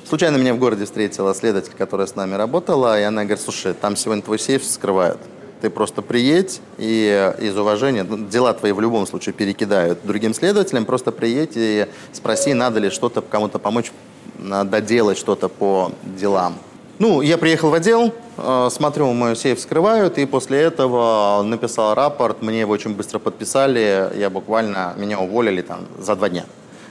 Случайно меня в городе встретила следователь, которая с нами работала, и она говорит, слушай, там сегодня твой сейф скрывают. Ты просто приедь и из уважения, ну, дела твои в любом случае перекидают другим следователям, просто приедь и спроси, надо ли что-то кому-то помочь, доделать что-то по делам. Ну, я приехал в отдел, э, смотрю, мой сейф скрывают, и после этого написал рапорт, мне его очень быстро подписали, я буквально, меня уволили там за два дня.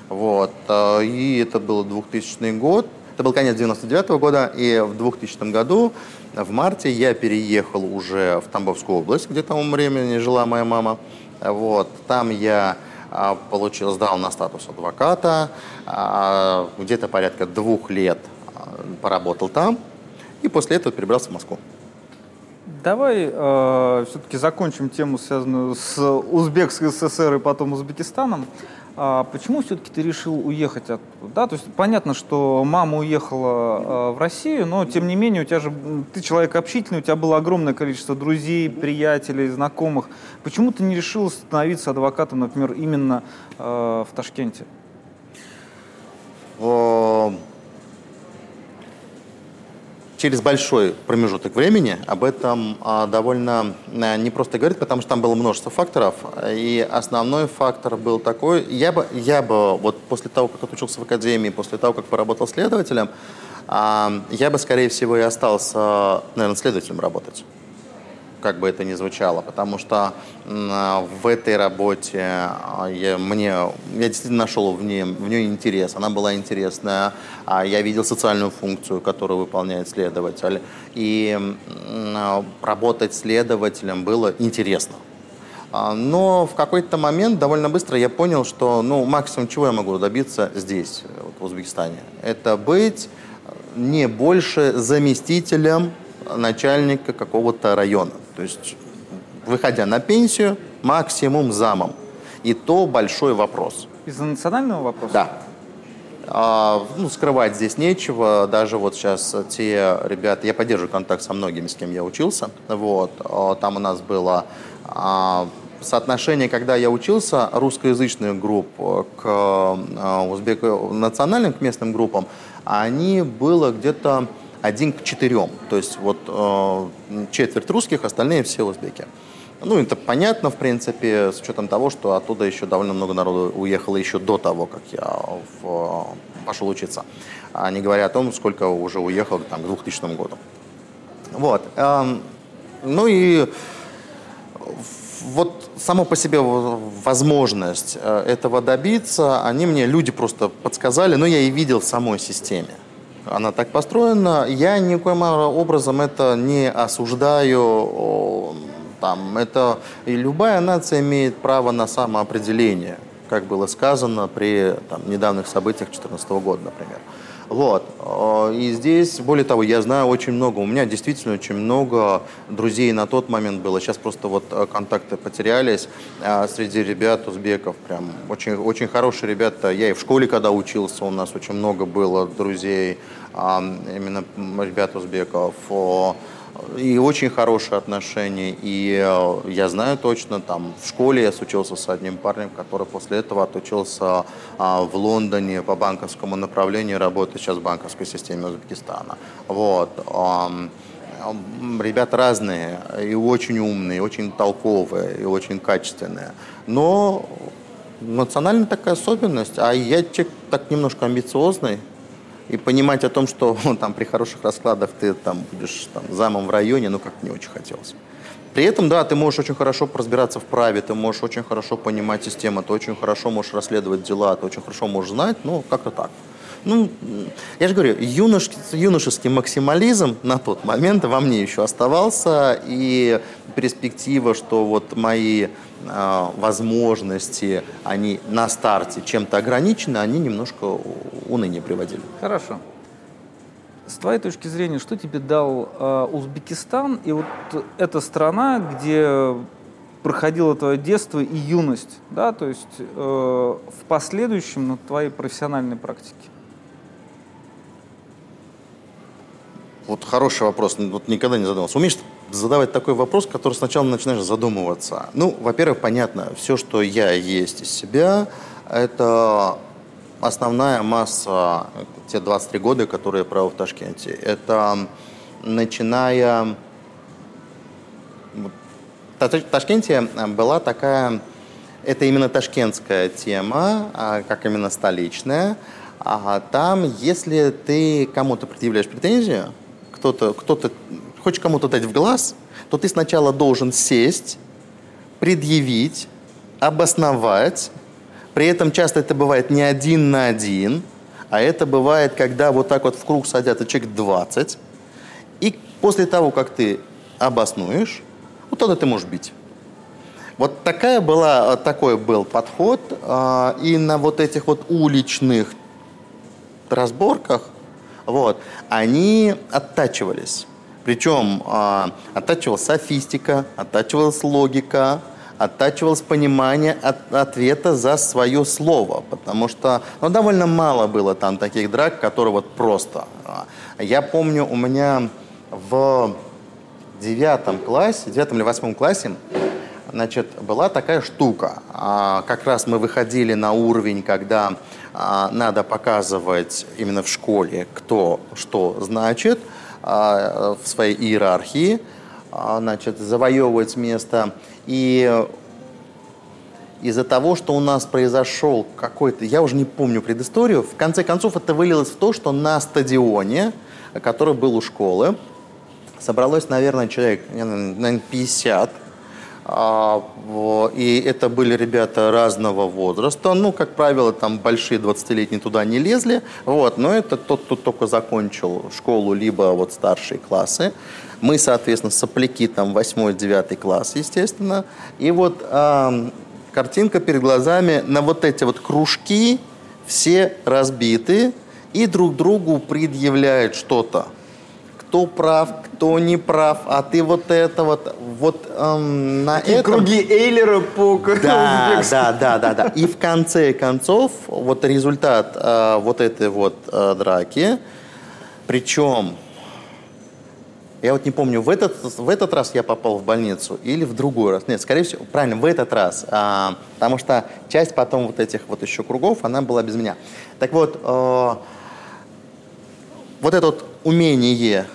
Вот, э, и это был 2000 год, это был конец 99 -го года, и в 2000 году, в марте, я переехал уже в Тамбовскую область, где тому времени жила моя мама. Вот, там я э, получил, сдал на статус адвоката, где-то порядка двух лет поработал там, и после этого перебрался в Москву. Давай э, все-таки закончим тему, связанную с Узбекской ССР и потом Узбекистаном. А почему все-таки ты решил уехать оттуда? Да? То есть понятно, что мама уехала э, в Россию, но тем не менее у тебя же ты человек общительный, у тебя было огромное количество друзей, приятелей, знакомых. Почему ты не решил становиться адвокатом, например, именно э, в Ташкенте? Через большой промежуток времени об этом а, довольно а, непросто говорить, потому что там было множество факторов. И основной фактор был такой, я бы, я бы вот после того, как отучился в академии, после того, как поработал следователем, а, я бы, скорее всего, и остался, наверное, следователем работать как бы это ни звучало, потому что в этой работе а, я, мне, я действительно нашел в ней, в ней интерес, она была интересная, а я видел социальную функцию, которую выполняет следователь, и работать следователем было интересно. А, но в какой-то момент довольно быстро я понял, что ну, максимум чего я могу добиться здесь, вот, в Узбекистане, это быть не больше заместителем начальника какого-то района. То есть, выходя на пенсию, максимум замом. И то большой вопрос. Из-за национального вопроса? Да. А, ну, скрывать здесь нечего. Даже вот сейчас те ребята, я поддерживаю контакт со многими, с кем я учился. Вот. А, там у нас было а, соотношение, когда я учился, русскоязычных групп к а, узбеко национальным, к местным группам, они было где-то один к четырем. То есть вот э, четверть русских, остальные все узбеки. Ну, это понятно, в принципе, с учетом того, что оттуда еще довольно много народу уехало еще до того, как я в, пошел учиться. Не говоря о том, сколько уже уехало там, к 2000 году. Вот. Эм, ну и вот само по себе возможность э, этого добиться, они мне, люди просто подсказали, но я и видел в самой системе она так построена. Я никоим образом это не осуждаю. Там, это, и любая нация имеет право на самоопределение, как было сказано при там, недавних событиях 2014 года, например. Вот. И здесь, более того, я знаю очень много, у меня действительно очень много друзей на тот момент было. Сейчас просто вот э, контакты потерялись а среди ребят, узбеков. Прям очень, очень хорошие ребята. Я и в школе, когда учился, у нас очень много было друзей, именно ребят узбеков и очень хорошие отношения. И э, я знаю точно, там в школе я учился с одним парнем, который после этого отучился а, в Лондоне по банковскому направлению, работает сейчас в банковской системе Узбекистана. Вот. Ребята разные, и очень умные, и очень толковые, и очень качественные. Но национальная такая особенность, а я человек так немножко амбициозный, и понимать о том, что там при хороших раскладах ты там будешь там, замом в районе, ну как-то не очень хотелось. При этом, да, ты можешь очень хорошо разбираться в праве, ты можешь очень хорошо понимать систему, ты очень хорошо можешь расследовать дела, ты очень хорошо можешь знать, ну, как-то так. Ну, я же говорю, юношеский, юношеский максимализм на тот момент во мне еще оставался, и перспектива, что вот мои возможности, они на старте чем-то ограничены, они немножко уныние приводили. Хорошо. С твоей точки зрения, что тебе дал э, Узбекистан и вот эта страна, где проходило твое детство и юность, да, то есть э, в последующем на твоей профессиональной практике? Вот хороший вопрос, вот никогда не задумывался. Умеешь задавать такой вопрос, который сначала начинаешь задумываться. Ну, во-первых, понятно, все, что я есть из себя, это основная масса, те 23 года, которые я провел в Ташкенте. Это начиная... В Ташкенте была такая... Это именно ташкентская тема, а, как именно столичная. А там, если ты кому-то предъявляешь претензию, кто-то, кто-то хочешь кому-то дать в глаз, то ты сначала должен сесть, предъявить, обосновать. При этом часто это бывает не один на один, а это бывает, когда вот так вот в круг садятся человек 20. И после того, как ты обоснуешь, вот тогда ты можешь бить. Вот такая была, такой был подход. А, и на вот этих вот уличных разборках вот, они оттачивались. Причем э, оттачивалась софистика, оттачивалась логика, оттачивалось понимание от, ответа за свое слово, потому что ну, довольно мало было там таких драк, которые вот просто. А, я помню, у меня в девятом классе, девятом или восьмом классе, значит, была такая штука. А, как раз мы выходили на уровень, когда а, надо показывать именно в школе, кто что значит а, в своей иерархии, а, значит, завоевывать место. И из-за того, что у нас произошел какой-то, я уже не помню предысторию, в конце концов это вылилось в то, что на стадионе, который был у школы, собралось, наверное, человек, наверное, 50 а, и это были ребята разного возраста. Ну, как правило, там большие 20-летние туда не лезли. Вот. Но это тот, кто только закончил школу, либо вот старшие классы. Мы, соответственно, сопляки там 8-9 класс, естественно. И вот э, картинка перед глазами на вот эти вот кружки все разбиты и друг другу предъявляют что-то кто прав, кто не прав, а ты вот это вот, вот эм, на И этом... круги Эйлера по Да, да, да, да, да. И в конце концов, вот результат э, вот этой вот э, драки, причем, я вот не помню, в этот, в этот раз я попал в больницу или в другой раз. Нет, скорее всего, правильно, в этот раз. А, потому что часть потом вот этих вот еще кругов, она была без меня. Так вот, э, вот это вот умение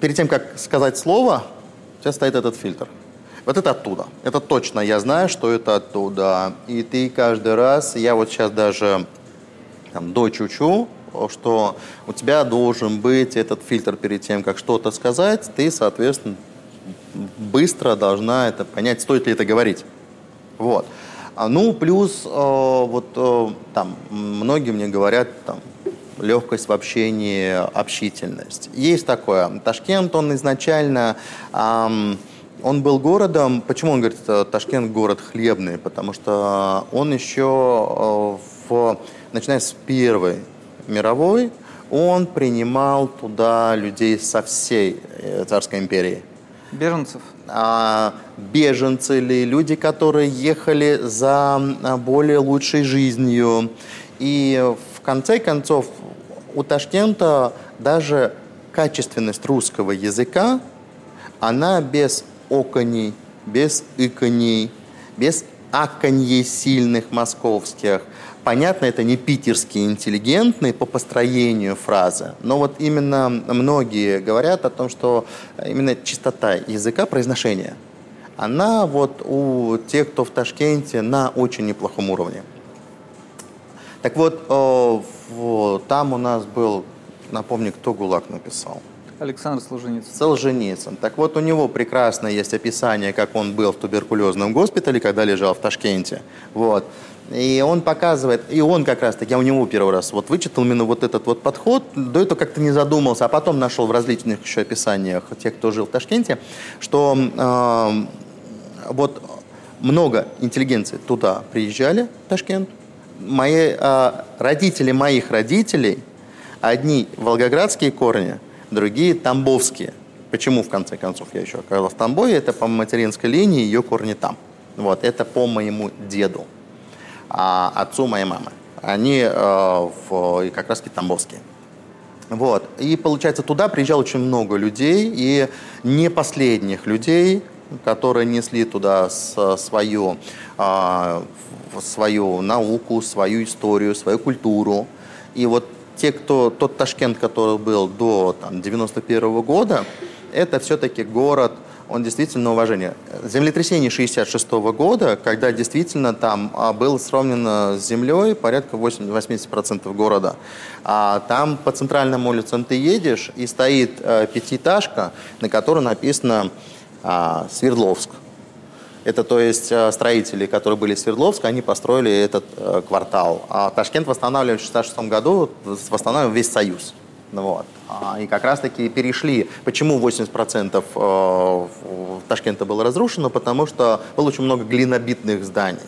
перед тем, как сказать слово, у тебя стоит этот фильтр. Вот это оттуда. Это точно, я знаю, что это оттуда. И ты каждый раз, я вот сейчас даже там, дочучу, что у тебя должен быть этот фильтр перед тем, как что-то сказать, ты, соответственно, быстро должна это понять, стоит ли это говорить. Вот. А, Ну, плюс, э, вот э, там, многие мне говорят, там, легкость в общении, общительность. Есть такое. Ташкент, он изначально, ам, он был городом, почему он говорит, Ташкент город хлебный? Потому что он еще, э, в, начиная с Первой мировой, он принимал туда людей со всей э, Царской империи Беженцев. а, беженцы ли, люди, которые ехали за а, более лучшей жизнью. И конце концов у Ташкента даже качественность русского языка, она без оконей, без иконей, без аконьей сильных московских. Понятно, это не питерский интеллигентный по построению фразы, но вот именно многие говорят о том, что именно чистота языка, произношения, она вот у тех, кто в Ташкенте, на очень неплохом уровне. Так вот, э, там у нас был, напомню, кто ГУЛАГ написал? Александр Солженицын. Солженицын. Так вот, у него прекрасное есть описание, как он был в туберкулезном госпитале, когда лежал в Ташкенте. Вот. И он показывает, и он как раз-таки, я у него первый раз вот вычитал именно вот этот вот подход, до этого как-то не задумался, а потом нашел в различных еще описаниях тех, кто жил в Ташкенте, что эм, вот много интеллигенции туда приезжали, в Ташкент. Мои, э, родители моих родителей, одни волгоградские корни, другие тамбовские. Почему, в конце концов, я еще оказался в Тамбове? Это по материнской линии, ее корни там. Вот, это по моему деду, а отцу моей мамы. Они э, в, как раз таки тамбовские. Вот. И получается, туда приезжало очень много людей, и не последних людей, которые несли туда с- свою, а, свою науку, свою историю, свою культуру. И вот те, кто, тот Ташкент, который был до там, 91 года, это все-таки город, он действительно уважение. Землетрясение 66 года, когда действительно там а, было сравнено с землей порядка 80%, 80% города. А там по центральным улицам ты едешь, и стоит э, пятиэтажка, на которой написано а, «Свердловск». Это, то есть, э, строители, которые были в Свердловске, они построили этот э, квартал. А Ташкент восстанавливали в 1966 году, восстанавливал весь Союз. Ну Вот. А, И как раз-таки перешли. Почему 80% э, Ташкента было разрушено? Потому что было очень много глинобитных зданий.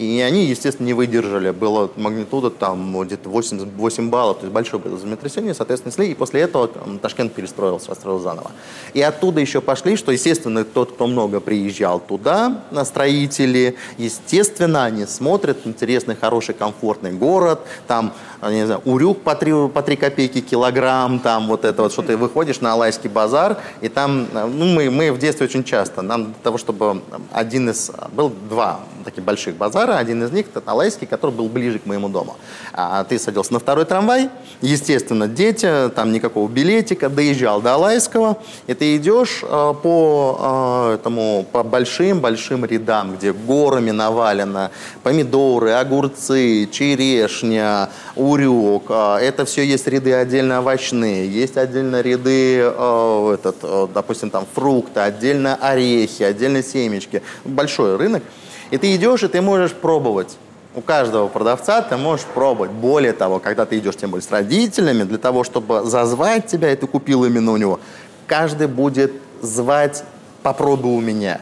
И они, естественно, не выдержали. Была магнитуда там где-то 8, 8 баллов, то есть большое было землетрясение, соответственно, снесли. И после этого там, Ташкент перестроился, построил заново. И оттуда еще пошли, что, естественно, тот, кто много приезжал туда, на строители, естественно, они смотрят, интересный, хороший, комфортный город, там, не знаю, урюк по 3, по 3 копейки килограмм, там вот это вот, что ты выходишь на Алайский базар, и там, ну, мы, мы в детстве очень часто, нам для того, чтобы один из, был два таких больших базара, один из них, это Алайский, который был ближе к моему дому. А ты садился на второй трамвай, естественно, дети, там никакого билетика, доезжал до Алайского, и ты идешь э, по э, этому, по большим-большим рядам, где горами навалено помидоры, огурцы, черешня, урюк. Э, это все есть ряды отдельно овощные, есть отдельно ряды, э, этот, э, допустим, там фрукты, отдельно орехи, отдельно семечки. Большой рынок. И ты идешь, и ты можешь пробовать. У каждого продавца ты можешь пробовать. Более того, когда ты идешь, тем более с родителями, для того, чтобы зазвать тебя, и ты купил именно у него, каждый будет звать «попробуй у меня».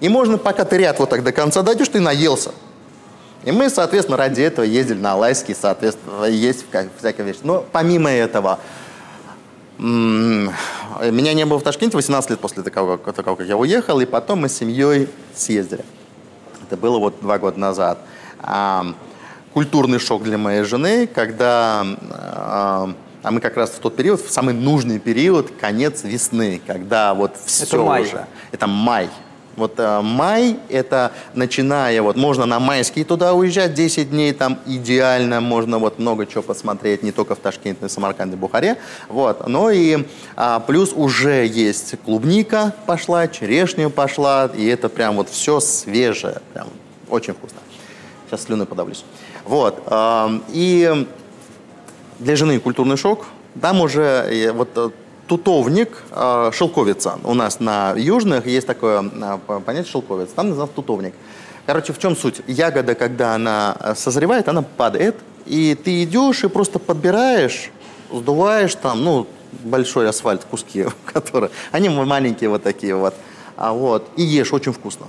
И можно, пока ты ряд вот так до конца дойдешь, ты наелся. И мы, соответственно, ради этого ездили на Алайский, соответственно, есть всякая вещь. Но помимо этого, меня не было в Ташкенте 18 лет после того, как я уехал, и потом мы с семьей съездили. Это было вот два года назад. Культурный шок для моей жены, когда а мы как раз в тот период, в самый нужный период, конец весны, когда вот все это май. уже. Это май. Вот э, май, это начиная, вот можно на майские туда уезжать, 10 дней там идеально, можно вот много чего посмотреть, не только в Ташкенте, Самарканде, Бухаре. Вот. Но и а, плюс уже есть клубника пошла, черешня пошла, и это прям вот все свежее, прям очень вкусно. Сейчас слюной подавлюсь. Вот. Э, и для жены культурный шок. Там уже э, вот э, тутовник, э, шелковица. У нас на южных есть такое понятие шелковец. Там называется тутовник. Короче, в чем суть? Ягода, когда она созревает, она падает, и ты идешь и просто подбираешь, сдуваешь там, ну, большой асфальт, куски, которые, они маленькие вот такие вот, а вот, и ешь, очень вкусно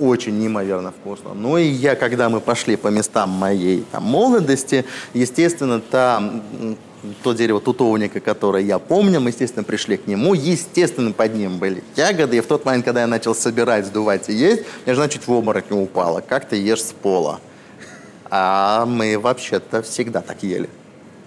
очень неимоверно вкусно. Ну и я, когда мы пошли по местам моей там, молодости, естественно, та, то дерево тутовника, которое я помню, мы, естественно, пришли к нему. Естественно, под ним были ягоды. И в тот момент, когда я начал собирать, сдувать и есть, я жена чуть в обморок не упала. Как ты ешь с пола? А мы вообще-то всегда так ели.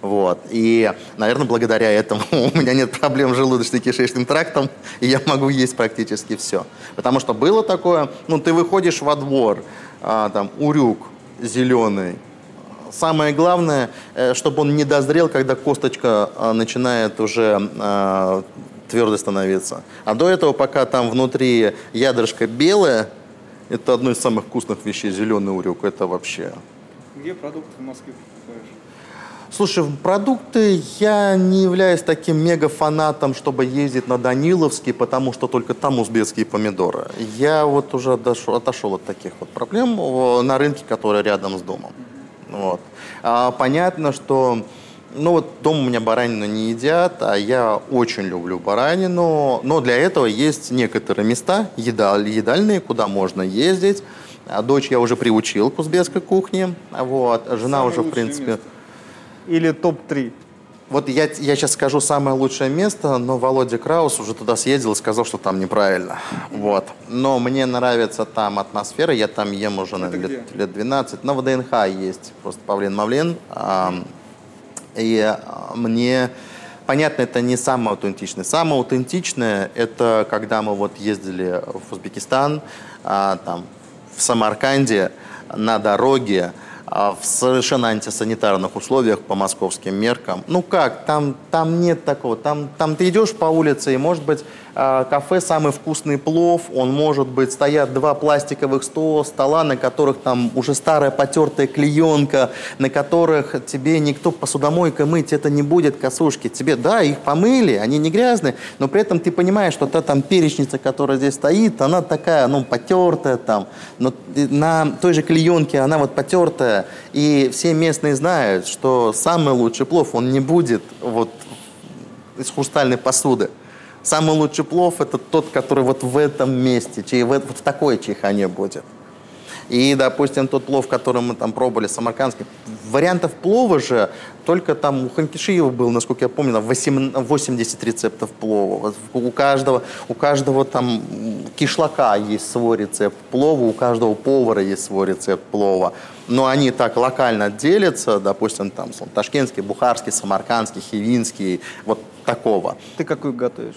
Вот. И, наверное, благодаря этому у меня нет проблем с желудочно-кишечным трактом, и я могу есть практически все. Потому что было такое, ну, ты выходишь во двор, а, там, урюк зеленый, Самое главное, э, чтобы он не дозрел, когда косточка а, начинает уже а, твердо становиться. А до этого, пока там внутри ядрышко белое, это одно из самых вкусных вещей, зеленый урюк, это вообще... Где продукты в Москве Слушай, продукты я не являюсь таким мега-фанатом, чтобы ездить на Даниловский, потому что только там узбекские помидоры. Я вот уже отошел, отошел от таких вот проблем на рынке, который рядом с домом. Вот. А, понятно, что ну вот дома у меня баранину не едят, а я очень люблю баранину, но для этого есть некоторые места едаль, едальные, куда можно ездить. А дочь я уже приучил к узбекской кухне, вот. жена Самое уже в принципе... Место или топ-3? Вот я, я сейчас скажу самое лучшее место, но Володя Краус уже туда съездил и сказал, что там неправильно. Вот. Но мне нравится там атмосфера, я там ем уже наверное, лет, лет 12. На ВДНХ есть просто Павлин Мавлен. А, и а, мне понятно, это не самое аутентичное. Самое аутентичное – это когда мы вот ездили в Узбекистан, а, там, в Самарканде, на дороге, в совершенно антисанитарных условиях по московским меркам. Ну как, там, там нет такого. Там, там ты идешь по улице, и, может быть, а, кафе «Самый вкусный плов», он может быть, стоят два пластиковых стола, стола, на которых там уже старая потертая клеенка, на которых тебе никто посудомойкой мыть это не будет, косушки. Тебе, да, их помыли, они не грязные, но при этом ты понимаешь, что та там перечница, которая здесь стоит, она такая, ну, потертая там, но на той же клеенке она вот потертая, и все местные знают, что самый лучший плов, он не будет вот из хрустальной посуды. Самый лучший плов – это тот, который вот в этом месте, вот в такой чайхане будет. И, допустим, тот плов, который мы там пробовали, самаркандский, вариантов плова же только там у Ханкишиева был, насколько я помню, 80 рецептов плова. У каждого, у каждого там кишлака есть свой рецепт плова, у каждого повара есть свой рецепт плова. Но они так локально делятся, допустим, там ташкентский, бухарский, самаркандский, хивинский, вот такого. Ты какой готовишь?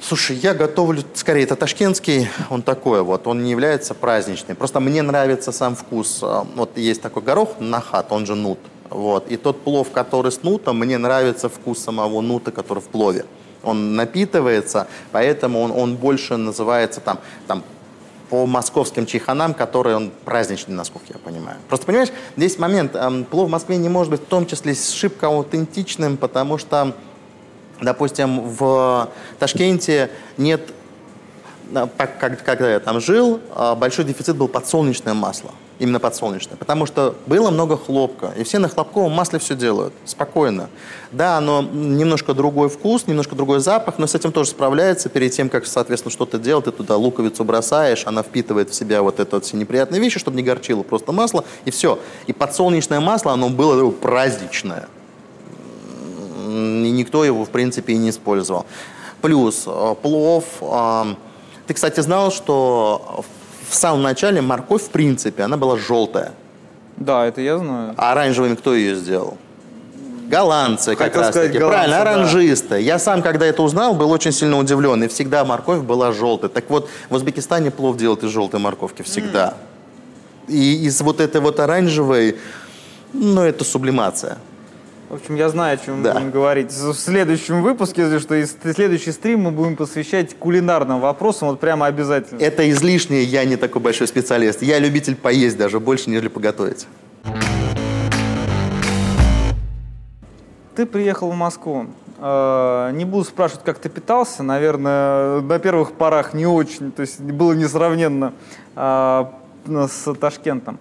Слушай, я готовлю, скорее, это ташкентский, он такой вот, он не является праздничным. Просто мне нравится сам вкус. А, вот есть такой горох, нахат, он же нут. Вот. И тот плов, который с нутом, мне нравится вкус самого нута, который в плове. Он напитывается, поэтому он, он больше называется там, там по московским чайханам, которые он праздничный, насколько я понимаю. Просто понимаешь, здесь момент, эм, плов в Москве не может быть в том числе шибко аутентичным, потому что Допустим, в Ташкенте нет, когда я там жил, а, большой дефицит был подсолнечное масло. именно подсолнечное, потому что было много хлопка, и все на хлопковом масле все делают, спокойно. Да, оно немножко другой вкус, немножко другой запах, но с этим тоже справляется. Перед тем, как, соответственно, что-то делать, ты туда луковицу бросаешь, она впитывает в себя вот это вот все неприятные вещи, чтобы не горчило, просто масло, и все. И подсолнечное масло, оно было праздничное. И никто его, в принципе, и не использовал. Плюс э, плов. Э, ты, кстати, знал, что в самом начале морковь, в принципе, она была желтая. Да, это я знаю. А оранжевыми кто ее сделал? Голландцы, как Хотел раз сказать, таки. голландцы, Правильно, да. оранжисты. Я сам, когда это узнал, был очень сильно удивлен. И всегда морковь была желтой. Так вот, в Узбекистане плов делают из желтой морковки всегда. И из вот этой вот оранжевой, ну, это сублимация. В общем, я знаю, о чем Да. мы будем говорить. В следующем выпуске, если что, и следующий стрим мы будем посвящать кулинарным вопросам, вот прямо обязательно. Это излишнее, я не такой большой специалист. Я любитель поесть даже больше, нежели поготовить. Ты приехал в Москву. Э, Не буду спрашивать, как ты питался. Наверное, на первых порах не очень. То есть было несравненно э, с Ташкентом.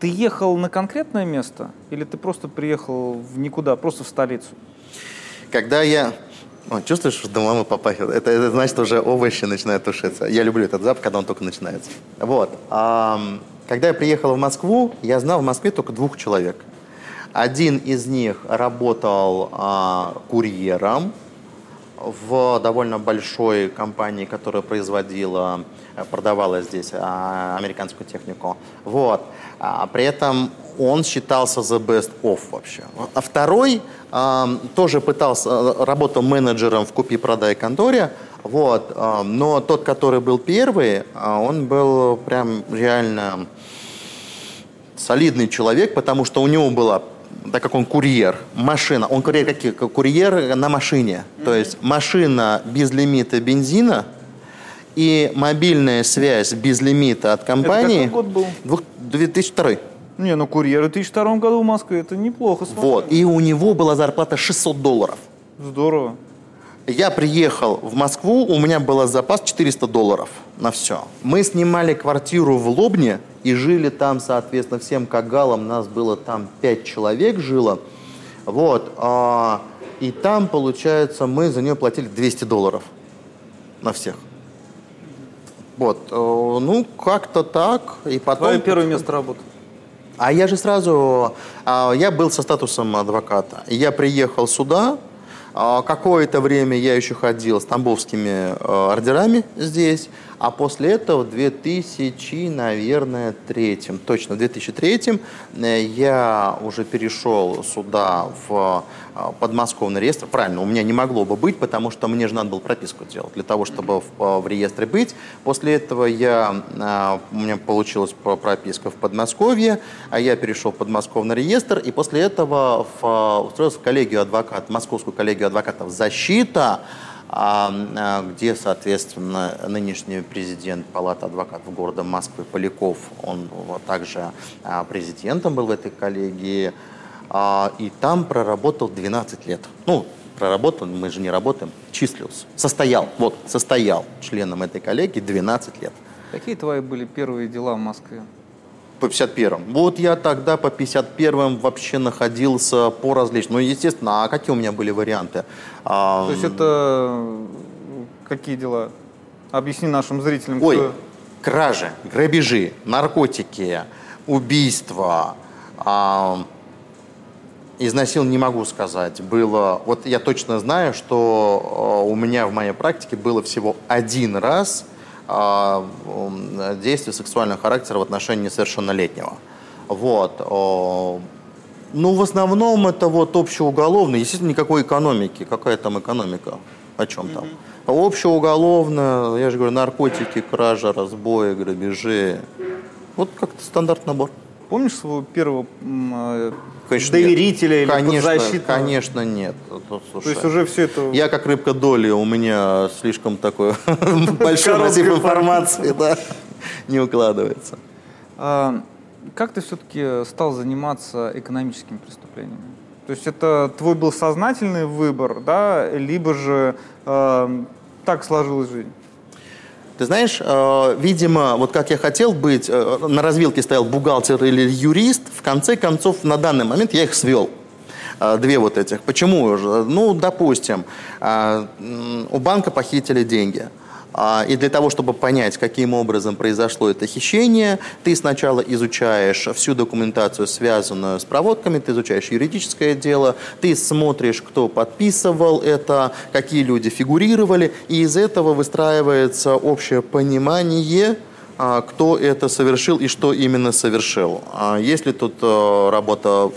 Ты ехал на конкретное место или ты просто приехал в никуда, просто в столицу? Когда я... О, чувствуешь, что домом попахивает? Это, это значит, уже овощи начинают тушиться. Я люблю этот запах, когда он только начинается. Вот. ам, когда я приехал в Москву, я знал в Москве только двух человек. Один из них работал а, курьером в довольно большой компании, которая производила, э, продавала здесь а, американскую технику. Вот. А, при этом он считался the best of вообще. А второй ам, тоже пытался, э, работал менеджером в купи-продай конторе, вот, ам, но тот, который был первый, а, он был прям реально солидный человек, потому что у него была, так как он курьер, машина, он курьер, как курьер на машине, то есть машина без лимита бензина и мобильная связь без лимита от компании. какой год был? Двух- 2002. Не, ну курьер в 2002 году в Москве, это неплохо. смотрю. Вот. И у него была зарплата 600 долларов. Здорово. Я приехал в Москву, у меня был запас 400 долларов на все. Мы снимали квартиру в Лобне и жили там, соответственно, всем кагалам. Нас было там 5 человек жило. Вот. а, и там, получается, мы за нее платили 200 долларов на всех. Вот. э, ну, как-то так. И потом... Твое первое место работы. А я же сразу, а, я был со статусом адвоката. Я приехал сюда, а, какое-то время я еще ходил с тамбовскими э, ордерами здесь, а после этого в 2000, наверное, третьем, точно в 2003 э, я уже перешел сюда в подмосковный реестр. Правильно, у меня не могло бы быть, потому что мне же надо было прописку делать для того, чтобы в, э, в реестре быть. После этого я, э, у меня получилась про- прописка в Подмосковье, а я перешел в подмосковный реестр, и после этого в, устроился в коллегию адвокатов, московскую коллегию адвокатов «Защита», а, а, где, соответственно, нынешний президент Палаты адвокатов города Москвы Поляков, он также а, президентом был в этой коллегии, а, и там проработал 12 лет. Ну, проработал, мы же не работаем, числился, состоял, вот, состоял членом этой коллегии 12 лет. Какие твои были первые дела в Москве? По 51-м. Вот я тогда по 51-м вообще находился по различным. Ну, естественно, а какие у меня были варианты? А, То есть это какие дела? Объясни нашим зрителям. Ой, кто- кражи, грабежи, наркотики, убийства, изнасилование не могу сказать. Было, вот я точно знаю, что а, у меня в моей практике было всего один раз м, действие сексуального характера в отношении несовершеннолетнего. Вот. о, Ну, в основном это вот общеуголовное. Естественно, никакой экономики. Какая там экономика? О чем там? Общеуголовное, я же говорю, наркотики, кража, разбои, грабежи. Вот как-то стандартный набор. Помнишь своего первого э, Конечно, доверителя нет. или конечно, подзащитного? Конечно, нет. Это, слушай, То есть уже все это... Я как рыбка доли, у меня слишком такой большой массив информации, да, не укладывается. А, как ты все-таки стал заниматься экономическими преступлениями? То есть это твой был сознательный выбор, да, либо же э, так сложилась жизнь? Ты знаешь, э, видимо, вот как я хотел быть, э, на развилке стоял бухгалтер или юрист, в конце концов, на данный момент я их свел. Э, две вот этих. Почему? Ну, допустим, э, у банка похитили деньги – и для того, чтобы понять, каким образом произошло это хищение, ты сначала изучаешь всю документацию, связанную с проводками, ты изучаешь юридическое дело, ты смотришь, кто подписывал это, какие люди фигурировали, и из этого выстраивается общее понимание, а, кто это совершил и что именно совершил. А если тут э, работа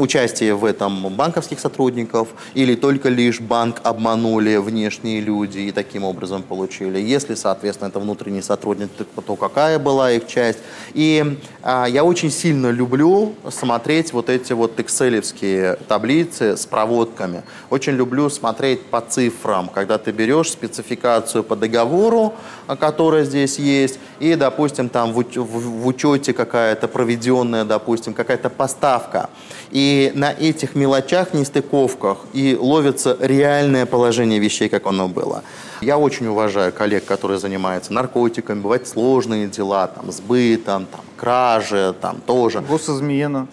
участие в этом банковских сотрудников или только лишь банк обманули внешние люди и таким образом получили. Если, соответственно, это внутренний сотрудник, то какая была их часть. И а, я очень сильно люблю смотреть вот эти вот экселевские таблицы с проводками. Очень люблю смотреть по цифрам, когда ты берешь спецификацию по договору, а, которая здесь есть, и, допустим, там в, в, в учете какая-то проведенная, допустим, какая-то поставка. И на этих мелочах, нестыковках и ловится реальное положение вещей, как оно было. Я очень уважаю коллег, которые занимаются наркотиками, бывают сложные дела, там, сбытом, там, кражи, там тоже. Госизмена.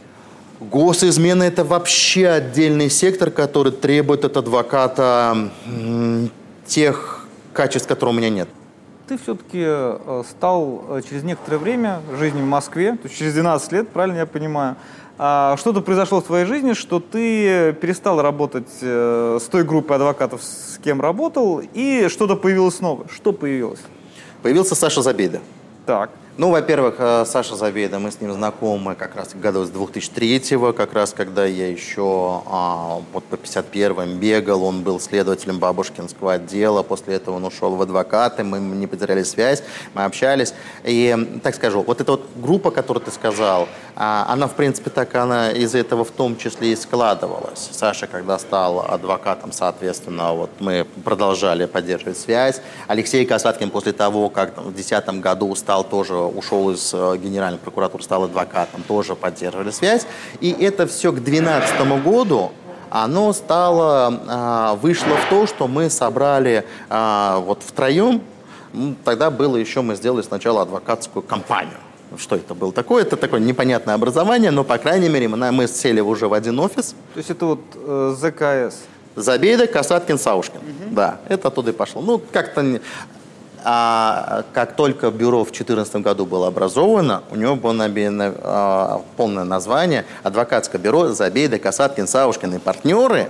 Госизмена – это вообще отдельный сектор, который требует от адвоката тех качеств, которые у меня нет. Ты все-таки э, стал э, через некоторое время жизни в Москве, то есть через 12 лет, правильно я понимаю, что-то произошло в твоей жизни, что ты перестал работать э, с той группой адвокатов, с кем работал, и что-то появилось новое. Что появилось? Появился Саша Забеда. Так. Ну, во-первых, э, Саша Забеда, мы с ним знакомы как раз году с 2003-го, как раз когда я еще а, вот по 51-м бегал, он был следователем бабушкинского отдела, после этого он ушел в адвокаты, мы не потеряли связь, мы общались. И, так скажу, вот эта вот группа, которую ты сказал, а, она, в принципе, так она из этого в том числе и складывалась. Саша, когда стал адвокатом, соответственно, вот мы продолжали поддерживать связь. Алексей Касаткин после того, как в 2010 году стал тоже ушел из э, Генеральной прокуратуры, стал адвокатом, тоже поддерживали связь. И это все к 2012 году оно стало, а, вышло в то, что мы собрали а, вот втроем, тогда было еще, мы сделали сначала адвокатскую компанию. Что это было такое? Это такое непонятное образование, но, по крайней мере, мы, мы сели уже в один офис. То есть это вот э, ЗКС? Забеда, Касаткин, Саушкин. Угу. Да, это оттуда и пошло. Ну, как-то а как только бюро в 2014 году было образовано, у него было а, полное название «Адвокатское бюро Забейда, Касаткин, Саушкин и партнеры».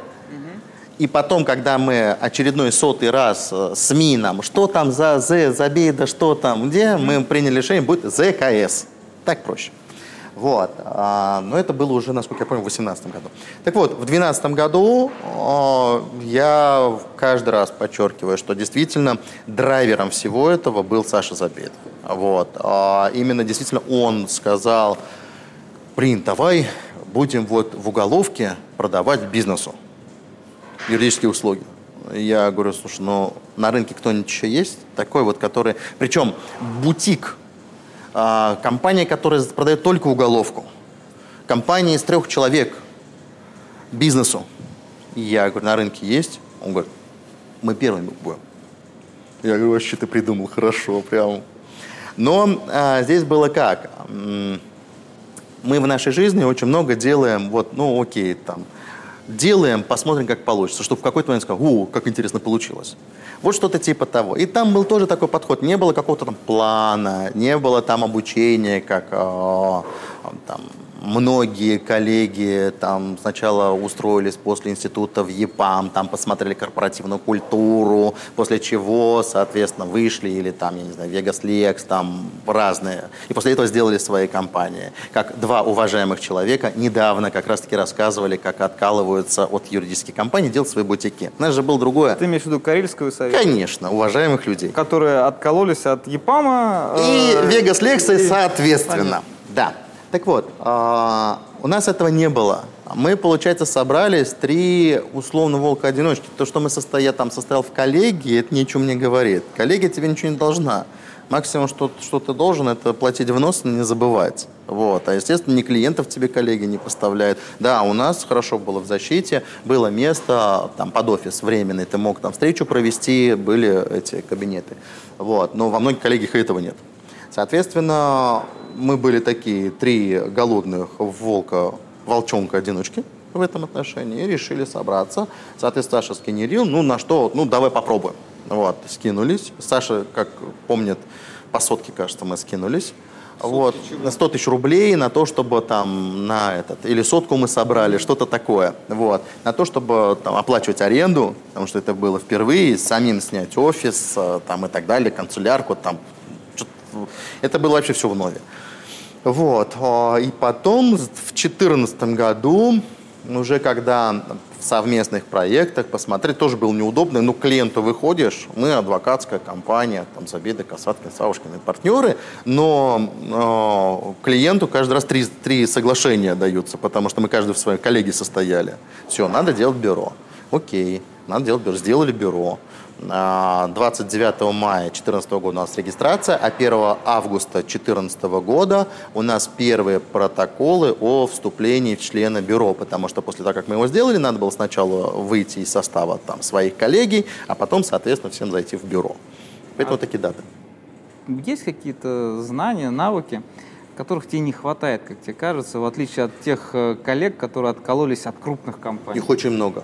И потом, когда мы очередной сотый раз э, СМИ нам, что там за З, Забейда, что там, где, мы приняли решение, будет ЗКС. Так проще. Вот. А, но это было уже, насколько я помню, в 2018 году. Так вот, в 2012 году я каждый раз подчеркиваю, что действительно драйвером всего этого был Саша Забед. Вот. А именно действительно он сказал, Прин, давай будем вот в уголовке продавать бизнесу юридические услуги. Я говорю, слушай, ну на рынке кто-нибудь еще есть? Такой вот, который... Причем бутик компания, которая продает только уголовку. Компания из трех человек бизнесу. Я говорю, на рынке есть? Он говорит, мы первыми будем. Я говорю, вообще ты придумал хорошо, прям. Но а, здесь было как? Мы в нашей жизни очень много делаем, вот, ну окей, там, делаем, посмотрим, как получится, чтобы в какой-то момент сказать, о, как интересно получилось. Вот что-то типа того. И там был тоже такой подход. Не было какого-то там плана, не было там обучения, как э, там, многие коллеги там сначала устроились после института в ЕПАМ, там посмотрели корпоративную культуру, после чего, соответственно, вышли или там, я не знаю, Vegas Lex, там разные. И после этого сделали свои компании. Как два уважаемых человека недавно как раз-таки рассказывали, как откалываются от юридических компаний, делать свои бутики. У нас же было другое. Ты имеешь в виду Карельскую совет? Конечно, уважаемых людей. Которые откололись от ЕПАМа. И э, Vegas Lex, соответственно. Понятно. Да. Так вот, а, у нас этого не было. Мы, получается, собрались три условно волка-одиночки. То, что мы состоя, там состоял в коллегии, это ничего мне говорит. Коллегия тебе ничего не должна. Максимум, что, что ты должен, это платить взнос, не забывать. Вот. А, естественно, ни клиентов тебе коллеги не поставляют. Да, у нас хорошо было в защите, было место там под офис временный, ты мог там встречу провести, были эти кабинеты. Вот. Но во многих коллегиях этого нет. Соответственно, мы были такие три голодных волка, волчонка-одиночки в этом отношении и решили собраться. Соответственно, Саша скинерил, ну на что, ну давай попробуем. Вот, скинулись. Саша, как помнит, по сотке, кажется, мы скинулись. Вот, на 100 тысяч рублей на то, чтобы там на этот, или сотку мы собрали, что-то такое, вот, на то, чтобы там оплачивать аренду, потому что это было впервые, самим снять офис, э, там и так далее, канцелярку, там, это было вообще все в нове. Вот, а, и потом в 2014 году уже когда в совместных проектах посмотреть тоже было неудобно. Ну, к клиенту выходишь, мы адвокатская компания, там Забеда, Касаткин, Савушкин и партнеры, но э, клиенту каждый раз три, три соглашения даются, потому что мы каждый в своей коллеге состояли. Все, надо делать бюро. Окей, надо делать бюро. Сделали бюро. 29 мая 2014 года у нас регистрация, а 1 августа 2014 года у нас первые протоколы о вступлении в члена бюро, потому что после того, как мы его сделали, надо было сначала выйти из состава там, своих коллегий, а потом, соответственно, всем зайти в бюро. Поэтому а такие даты. Есть какие-то знания, навыки, которых тебе не хватает, как тебе кажется, в отличие от тех э, коллег, которые откололись от крупных компаний? Их очень много.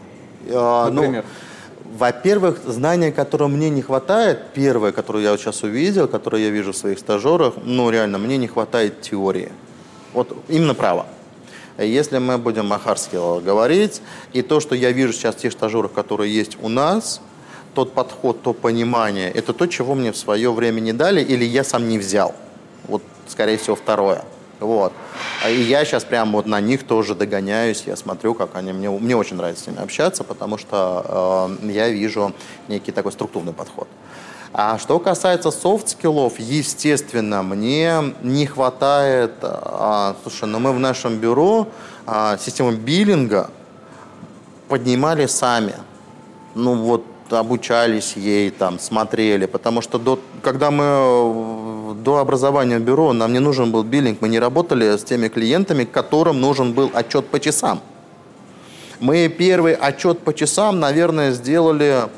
А, ну, Например? Ну, во-первых, знания, которого мне не хватает, первое, которое я вот сейчас увидел, которое я вижу в своих стажерах, ну реально, мне не хватает теории. Вот именно право. Если мы будем махарски говорить, и то, что я вижу сейчас тех стажерах, которые есть у нас, тот подход, то понимание, это то, чего мне в свое время не дали или я сам не взял. Вот, скорее всего, второе. Вот. А и я сейчас прям вот на них тоже догоняюсь, я смотрю, как они, мне, мне очень нравится с ними общаться, потому что э, я вижу некий такой структурный подход. А что касается soft skill ов, естественно, мне не хватает, а, слушай, ну мы в нашем бюро а, систему биллинга поднимали сами. Ну вот обучались ей, там, смотрели, потому что до, когда мы до образования бюро, нам не нужен был биллинг, мы не работали с теми клиентами, которым нужен был отчет по часам. Мы первый отчет по часам, наверное, сделали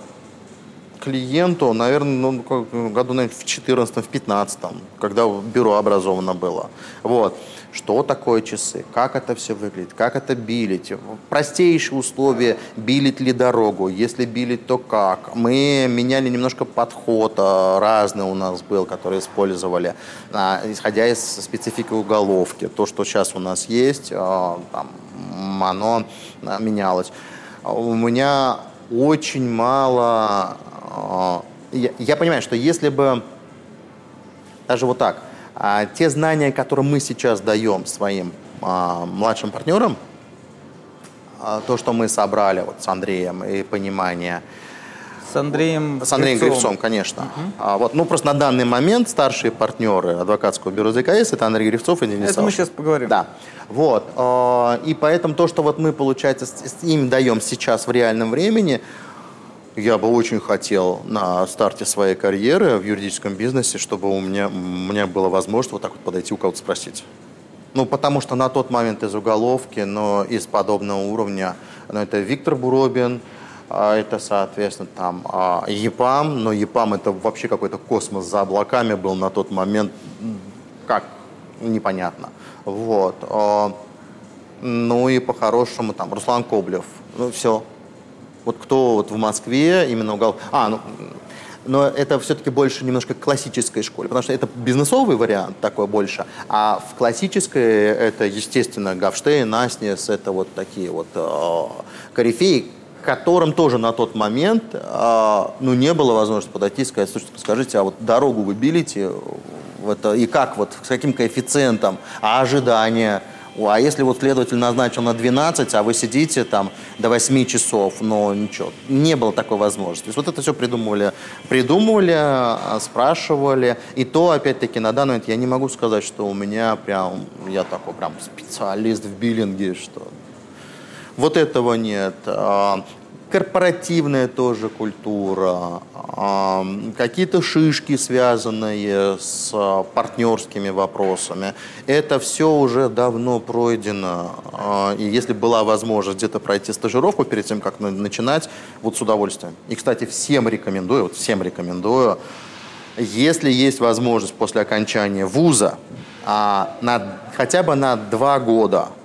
клиенту, наверное, ну, году наверное, в 14 в 15 когда бюро образовано было. Вот что такое часы, как это все выглядит, как это билить, простейшие условия, билить ли дорогу, если билить, то как. Мы меняли немножко подход, а, разный у нас был, который использовали, а, исходя из специфики уголовки. То, что сейчас у нас есть, а, там, оно менялось. У меня очень мало... Я, я понимаю, что если бы даже вот так – а те знания, которые мы сейчас даем своим а, младшим партнерам, а, то, что мы собрали вот с Андреем и понимание, с Андреем С Андреем Грифцовым, Грифцовым конечно. Угу. А, вот, ну, просто на данный момент старшие партнеры адвокатского бюро ЗКС это Андрей Грифцов и Денис Это мы сейчас поговорим. Да. Вот. И поэтому то, что вот мы, получается, с, им даем сейчас в реальном времени, я бы очень хотел на старте своей карьеры в юридическом бизнесе, чтобы у меня, у меня была возможность вот так вот подойти у кого-то спросить. Ну, потому что на тот момент из уголовки, но из подобного уровня, ну, это Виктор Буробин, а это, соответственно, там а, ЕПАМ, но ЕПАМ это вообще какой-то космос за облаками был на тот момент, как, непонятно. Вот. А, ну и по-хорошему там Руслан Коблев, ну все, вот кто вот в Москве именно угол... А, ну, но это все-таки больше немножко классической школе, потому что это бизнесовый вариант такой больше, а в классической это, естественно, Гавштейн, Наснес, это вот такие вот э, корифеи, которым тоже на тот момент э, ну, не было возможности подойти и сказать, слушайте, скажите, а вот дорогу вы билите, это, и как, вот, с каким коэффициентом, а ожидания – а если вот следователь назначил на 12, а вы сидите там до 8 часов, но ничего, не было такой возможности. То есть вот это все придумывали, придумывали, а, спрашивали. И то, опять-таки, на данный момент я не могу сказать, что у меня прям, я такой прям специалист в биллинге, что вот этого нет. А, корпоративная тоже культура, какие-то шишки, связанные с партнерскими вопросами. Это все уже давно пройдено. И если была возможность где-то пройти стажировку перед тем, как начинать, вот с удовольствием. И, кстати, всем рекомендую, вот всем рекомендую, если есть возможность после окончания вуза а, на, хотя бы на два года а,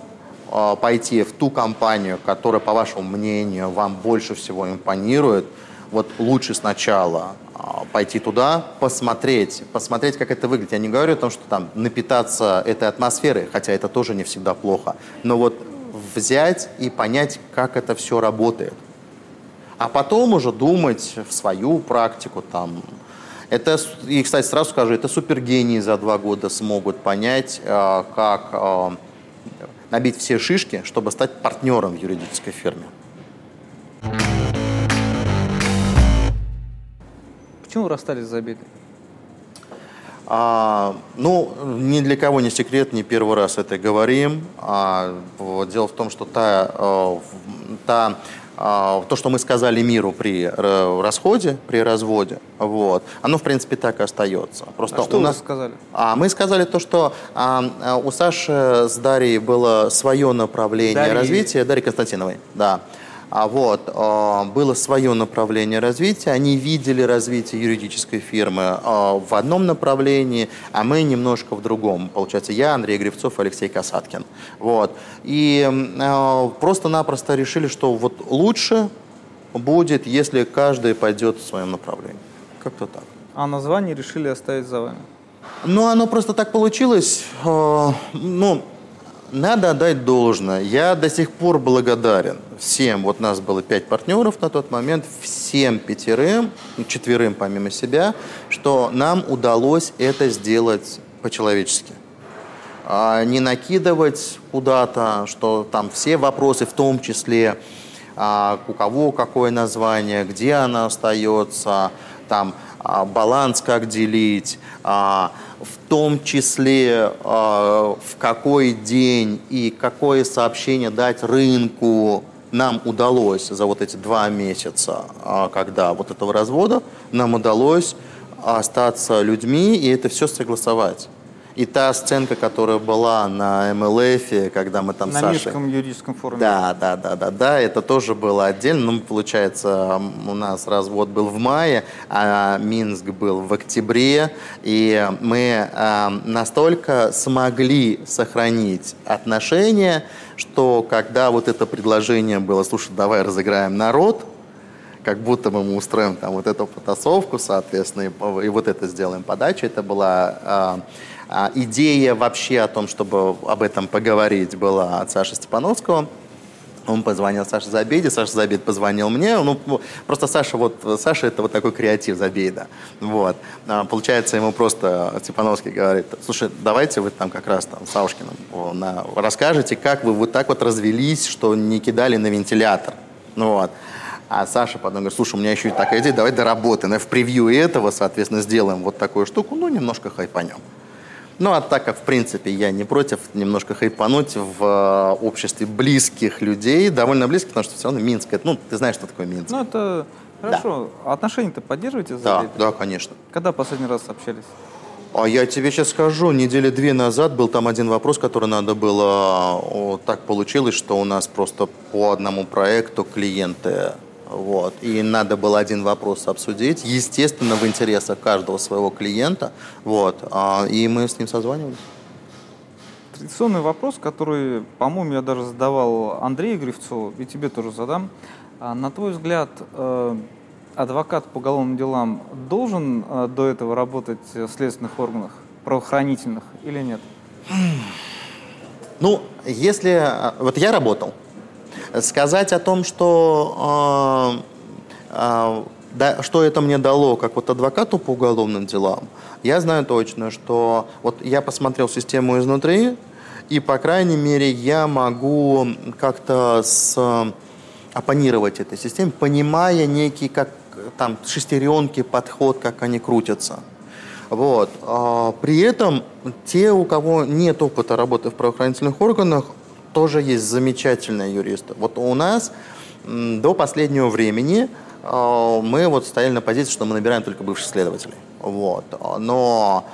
пойти в ту компанию, которая, по вашему мнению, вам больше всего импонирует, вот лучше сначала а, пойти туда, посмотреть, посмотреть, как это выглядит. Я не говорю о том, что там напитаться этой атмосферой, хотя это тоже не всегда плохо, но вот взять и понять, как это все работает. А потом уже думать в свою практику, там, это, и, кстати, сразу скажу, это супергении за два года смогут понять, а, как набить все шишки, чтобы стать партнером в юридической фирме. Почему вы расстались с Забедой? А, ну, ни для кого не секрет, не первый раз это говорим. А, вот, дело в том, что та, э, та то, что мы сказали миру при расходе, при разводе, вот, оно, в принципе, так и остается. Просто а что у нас... сказали? А, мы сказали то, что а, а, у Саши с Дарьей было свое направление Дарьи... развития, Дарьи Константиновой, да. А вот, а, было свое направление развития, они видели развитие юридической фирмы а, в одном направлении, а мы немножко в другом. Получается, я, Андрей Гривцов, Алексей Касаткин. Вот. И а, просто-напросто решили, что вот лучше будет, если каждый пойдет в своем направлении. Как-то так. А название решили оставить за вами? Ну, оно просто так получилось. Ну, надо отдать должное. Я до сих пор благодарен всем. Вот нас было пять партнеров на тот момент, всем пятерым, четверым помимо себя, что нам удалось это сделать по-человечески. А не накидывать куда-то, что там все вопросы, в том числе а, у кого какое название, где оно остается, там а, баланс как делить, а, в том числе а, в какой день и какое сообщение дать рынку нам удалось за вот эти два месяца, когда вот этого развода, нам удалось остаться людьми и это все согласовать. И та сценка, которая была на МЛФ, когда мы там на Сашей... На юридическом форуме. Да, да, да, да, да, это тоже было отдельно. Ну, получается, у нас развод был в мае, а Минск был в октябре, и мы э, настолько смогли сохранить отношения, что когда вот это предложение было, слушай, давай разыграем народ, как будто мы устроим там вот эту потасовку, соответственно, и, и вот это сделаем подачу, это была... Э, идея вообще о том, чтобы об этом поговорить, была от Саши Степановского. Он позвонил Саше Забеде, Саша Забед позвонил мне. Ну, просто Саша, вот, Саша это вот такой креатив Забеда. Вот. А, получается, ему просто Степановский говорит, слушай, давайте вы там как раз там с Саушкиным на, расскажете, как вы вот так вот развелись, что не кидали на вентилятор. Ну, вот. А Саша потом говорит, слушай, у меня еще и такая идея, давай доработаем. В превью этого, соответственно, сделаем вот такую штуку, ну, немножко хайпанем. Ну, а так как, в принципе, я не против немножко хайпануть в э, обществе близких людей, довольно близких, потому что все равно Минск, это, ну, ты знаешь, что такое Минск. Ну, это хорошо. Да. Отношения-то поддерживаете? Да, да, конечно. Когда последний раз общались? А я тебе сейчас скажу, недели две назад был там один вопрос, который надо было... О, так получилось, что у нас просто по одному проекту клиенты вот. И надо было один вопрос обсудить, естественно, в интересах каждого своего клиента. Вот. А, и мы с ним созванивались. Традиционный вопрос, который, по-моему, я даже задавал Андрею Гривцову, и тебе тоже задам. А, на твой взгляд, э, адвокат по уголовным делам должен э, до этого работать в следственных органах, правоохранительных или нет? Ну, если... Э, вот я работал, Сказать о том, что, э, э, что это мне дало, как вот адвокату по уголовным делам, я знаю точно, что вот я посмотрел систему изнутри, и, по крайней мере, я могу как-то с, оппонировать этой системе, понимая некий, как там, шестеренки, подход, как они крутятся. Вот. А, при этом те, у кого нет опыта работы в правоохранительных органах, тоже есть замечательные юристы. Вот у нас до последнего времени э, мы вот стояли на позиции, что мы набираем только бывших следователей. Вот. Но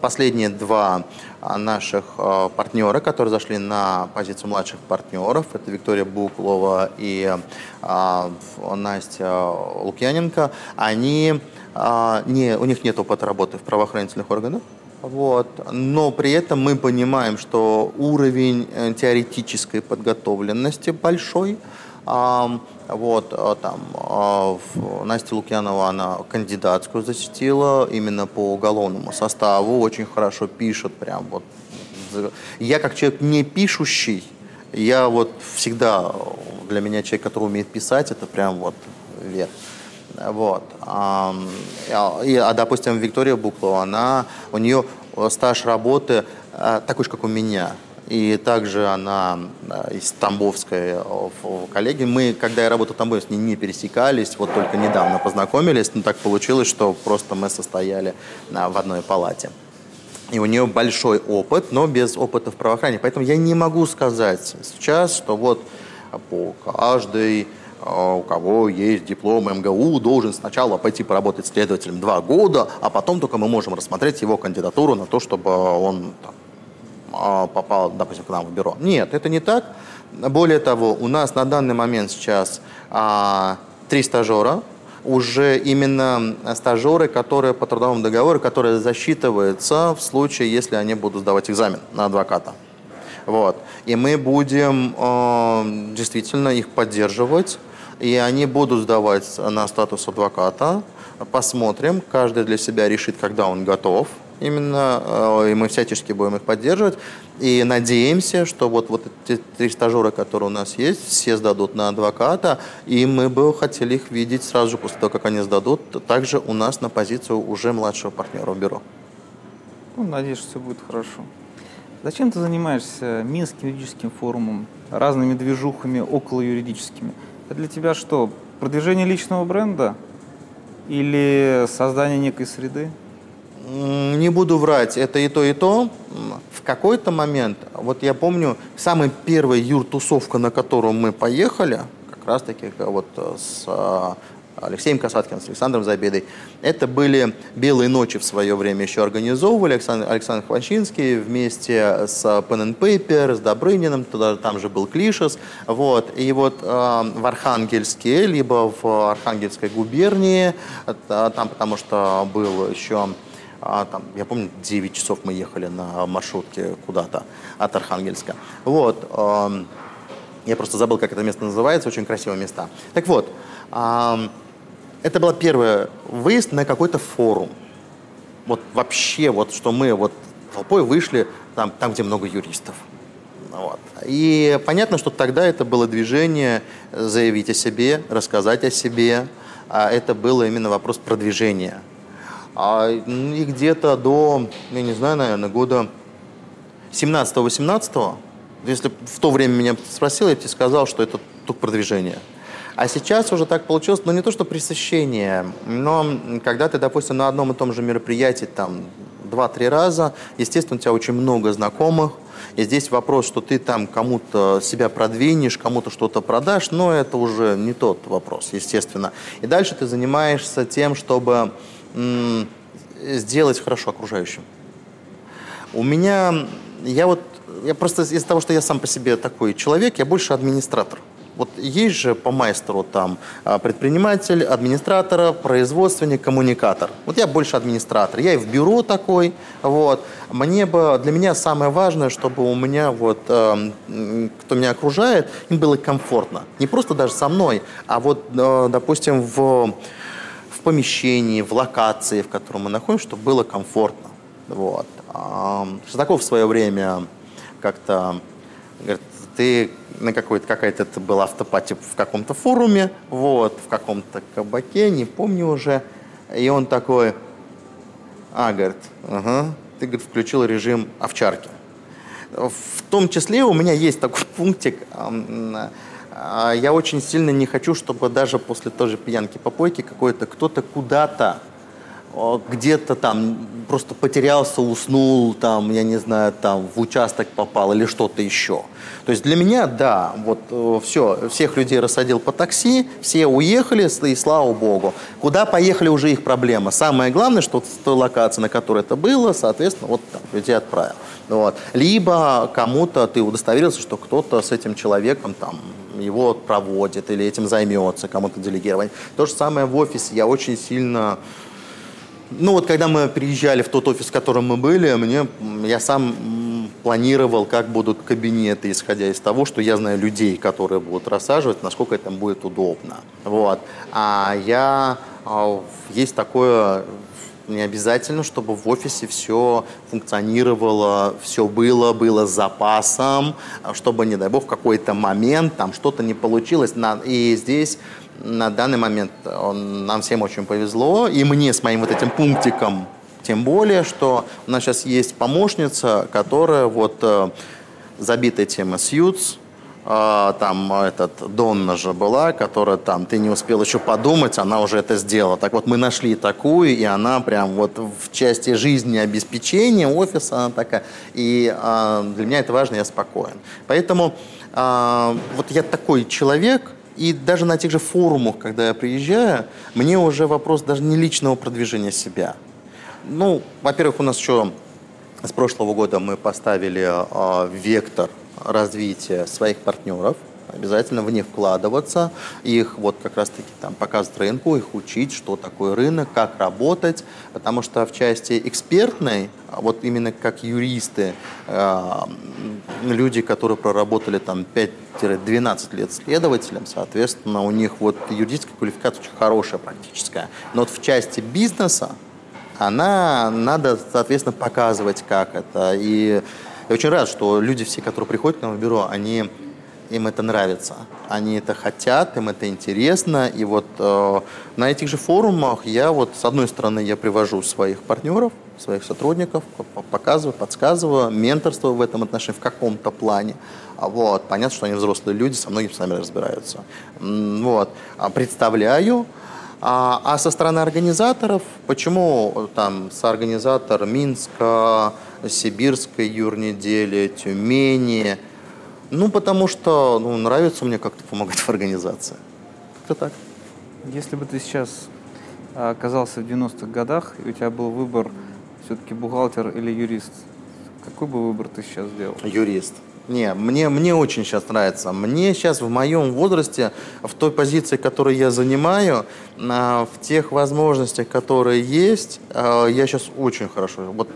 последние два наших э, партнера, которые зашли на позицию младших партнеров, это Виктория Буклова и э, Настя Лукьяненко, они не, у них нет опыта работы в правоохранительных органах, вот. Но при этом мы понимаем, что уровень э, теоретической подготовленности большой. Вот, а, там, а, Настя Лукьянова, она кандидатскую защитила именно по уголовному составу, очень хорошо пишет, прям вот. Я как человек не пишущий, я вот всегда, для меня человек, который умеет писать, это прям вот вверх. Вот. А, а, допустим, Виктория Буклова, она, у нее стаж работы а, такой же, как у меня. И также она а, из Тамбовской коллеги. Мы, когда я работал в Тамбове, с ней не пересекались, вот только недавно познакомились, но так получилось, что просто мы состояли в одной палате. И у нее большой опыт, но без опыта в правоохранении. Поэтому я не могу сказать сейчас, что вот по каждой у кого есть диплом МГУ, должен сначала пойти поработать следователем два года, а потом только мы можем рассмотреть его кандидатуру на то, чтобы он там, а, попал, допустим, к нам в бюро. Нет, это не так. Более того, у нас на данный момент сейчас а, три стажера, уже именно стажеры, которые по трудовому договору, которые засчитываются в случае, если они будут сдавать экзамен на адвоката. Вот. И мы будем э, действительно их поддерживать и они будут сдавать на статус адвоката. Посмотрим, каждый для себя решит, когда он готов. Именно, э, и мы всячески будем их поддерживать. И надеемся, что вот, вот эти три стажера, которые у нас есть, все сдадут на адвоката, и мы бы хотели их видеть сразу после того, как они сдадут, также у нас на позицию уже младшего партнера в бюро. Ну, надеюсь, что все будет хорошо. Зачем ты занимаешься Минским юридическим форумом, разными движухами около юридическими? Для тебя что, продвижение личного бренда или создание некой среды? Не буду врать, это и то, и то. В какой-то момент, вот я помню, самая первая юртусовка, на которую мы поехали, как раз-таки вот с а, Алексеем Касаткиным, с Александром Забедой. Это были «Белые ночи» в свое время еще организовывали. Александр, Александр Хвачинский вместе с Pen and Paper, с Добрыниным, туда, там же был Клишес. Вот. И вот э, в Архангельске, либо в Архангельской губернии, там потому что был еще а, там, я помню, 9 часов мы ехали на маршрутке куда-то от Архангельска. Вот. Э, я просто забыл, как это место называется, очень красивые места. Так вот, э, это был первый выезд на какой-то форум. Вот вообще, вот что мы вот толпой вышли там, там где много юристов. Вот. И понятно, что тогда это было движение заявить о себе, рассказать о себе. А это было именно вопрос продвижения. А, и где-то до, я не знаю, наверное, года 17-18, если в то время меня спросил, я тебе сказал, что это только продвижение. А сейчас уже так получилось, ну не то что пресыщение, но когда ты, допустим, на одном и том же мероприятии там два-три раза, естественно, у тебя очень много знакомых, и здесь вопрос, что ты там кому-то себя продвинешь, кому-то что-то продашь, но это уже не тот вопрос, естественно. И дальше ты занимаешься тем, чтобы сделать хорошо окружающим. У меня, я вот, я просто из-за того, что я сам по себе такой человек, я больше администратор. Вот есть же по майстру там а, предприниматель, администратор, производственник, коммуникатор. Вот я больше администратор. Я и в бюро такой. Вот. Мне бы, для меня самое важное, чтобы у меня вот, э, кто меня окружает, им было комфортно. Не просто даже со мной, а вот, э, допустим, в, в помещении, в локации, в котором мы находимся, чтобы было комфортно. Вот. Шестаков в свое время как-то говорит, ты на какой-то, какая-то это была автопати в каком-то форуме, вот, в каком-то кабаке, не помню уже. И он такой, а, говорит, ага, ты, говорит, включил режим овчарки. В том числе у меня есть такой пунктик, а, я очень сильно не хочу, чтобы даже после той же пьянки попойки какой-то кто-то куда-то где-то там просто потерялся, уснул, там, я не знаю, там в участок попал или что-то еще. То есть для меня, да, вот э, все, всех людей рассадил по такси, все уехали, и слава богу. Куда поехали, уже их проблема. Самое главное, что в той локации, на которой это было, соответственно, вот там людей отправил. Вот. Либо кому-то ты удостоверился, что кто-то с этим человеком там его проводит или этим займется, кому-то делегировать. То же самое в офисе. Я очень сильно ну вот когда мы приезжали в тот офис, в котором мы были, мне, я сам планировал, как будут кабинеты, исходя из того, что я знаю людей, которые будут рассаживать, насколько это будет удобно. Вот. А я, а, есть такое, не обязательно, чтобы в офисе все функционировало, все было, было с запасом, чтобы, не дай бог, в какой-то момент там что-то не получилось. И здесь на данный момент он, нам всем очень повезло, и мне с моим вот этим пунктиком, тем более, что у нас сейчас есть помощница, которая вот э, забитая тема Сьюз, э, там этот Донна же была, которая там, ты не успел еще подумать, она уже это сделала. Так вот, мы нашли такую, и она прям вот в части жизни обеспечения офиса, она такая. И э, для меня это важно, я спокоен. Поэтому э, вот я такой человек, и даже на тех же форумах, когда я приезжаю, мне уже вопрос даже не личного продвижения себя. Ну, во-первых, у нас еще с прошлого года мы поставили э, вектор развития своих партнеров – обязательно в них вкладываться, их вот как раз-таки там показывать рынку, их учить, что такое рынок, как работать, потому что в части экспертной, вот именно как юристы, э, люди, которые проработали там 5-12 лет следователем, соответственно, у них вот юридическая квалификация очень хорошая практическая. Но вот в части бизнеса она надо, соответственно, показывать, как это. И я очень рад, что люди все, которые приходят к нам в бюро, они им это нравится, они это хотят, им это интересно. И вот э, на этих же форумах я вот с одной стороны я привожу своих партнеров, своих сотрудников, показываю, подсказываю, менторство в этом отношении в каком-то плане. А вот, понятно, что они взрослые люди, со многими сами разбираются. Вот, а представляю. А, а со стороны организаторов, почему там соорганизатор Минска, Сибирской юрнедели, Тюмени – ну, потому что ну, нравится мне как-то помогать в организации. Как-то так. Если бы ты сейчас а, оказался в 90-х годах, и у тебя был выбор все-таки бухгалтер или юрист, какой бы выбор ты сейчас сделал? Юрист. Не, мне, мне очень сейчас нравится. Мне сейчас в моем возрасте, в той позиции, которую я занимаю, в тех возможностях, которые есть, а, я сейчас очень хорошо. Вот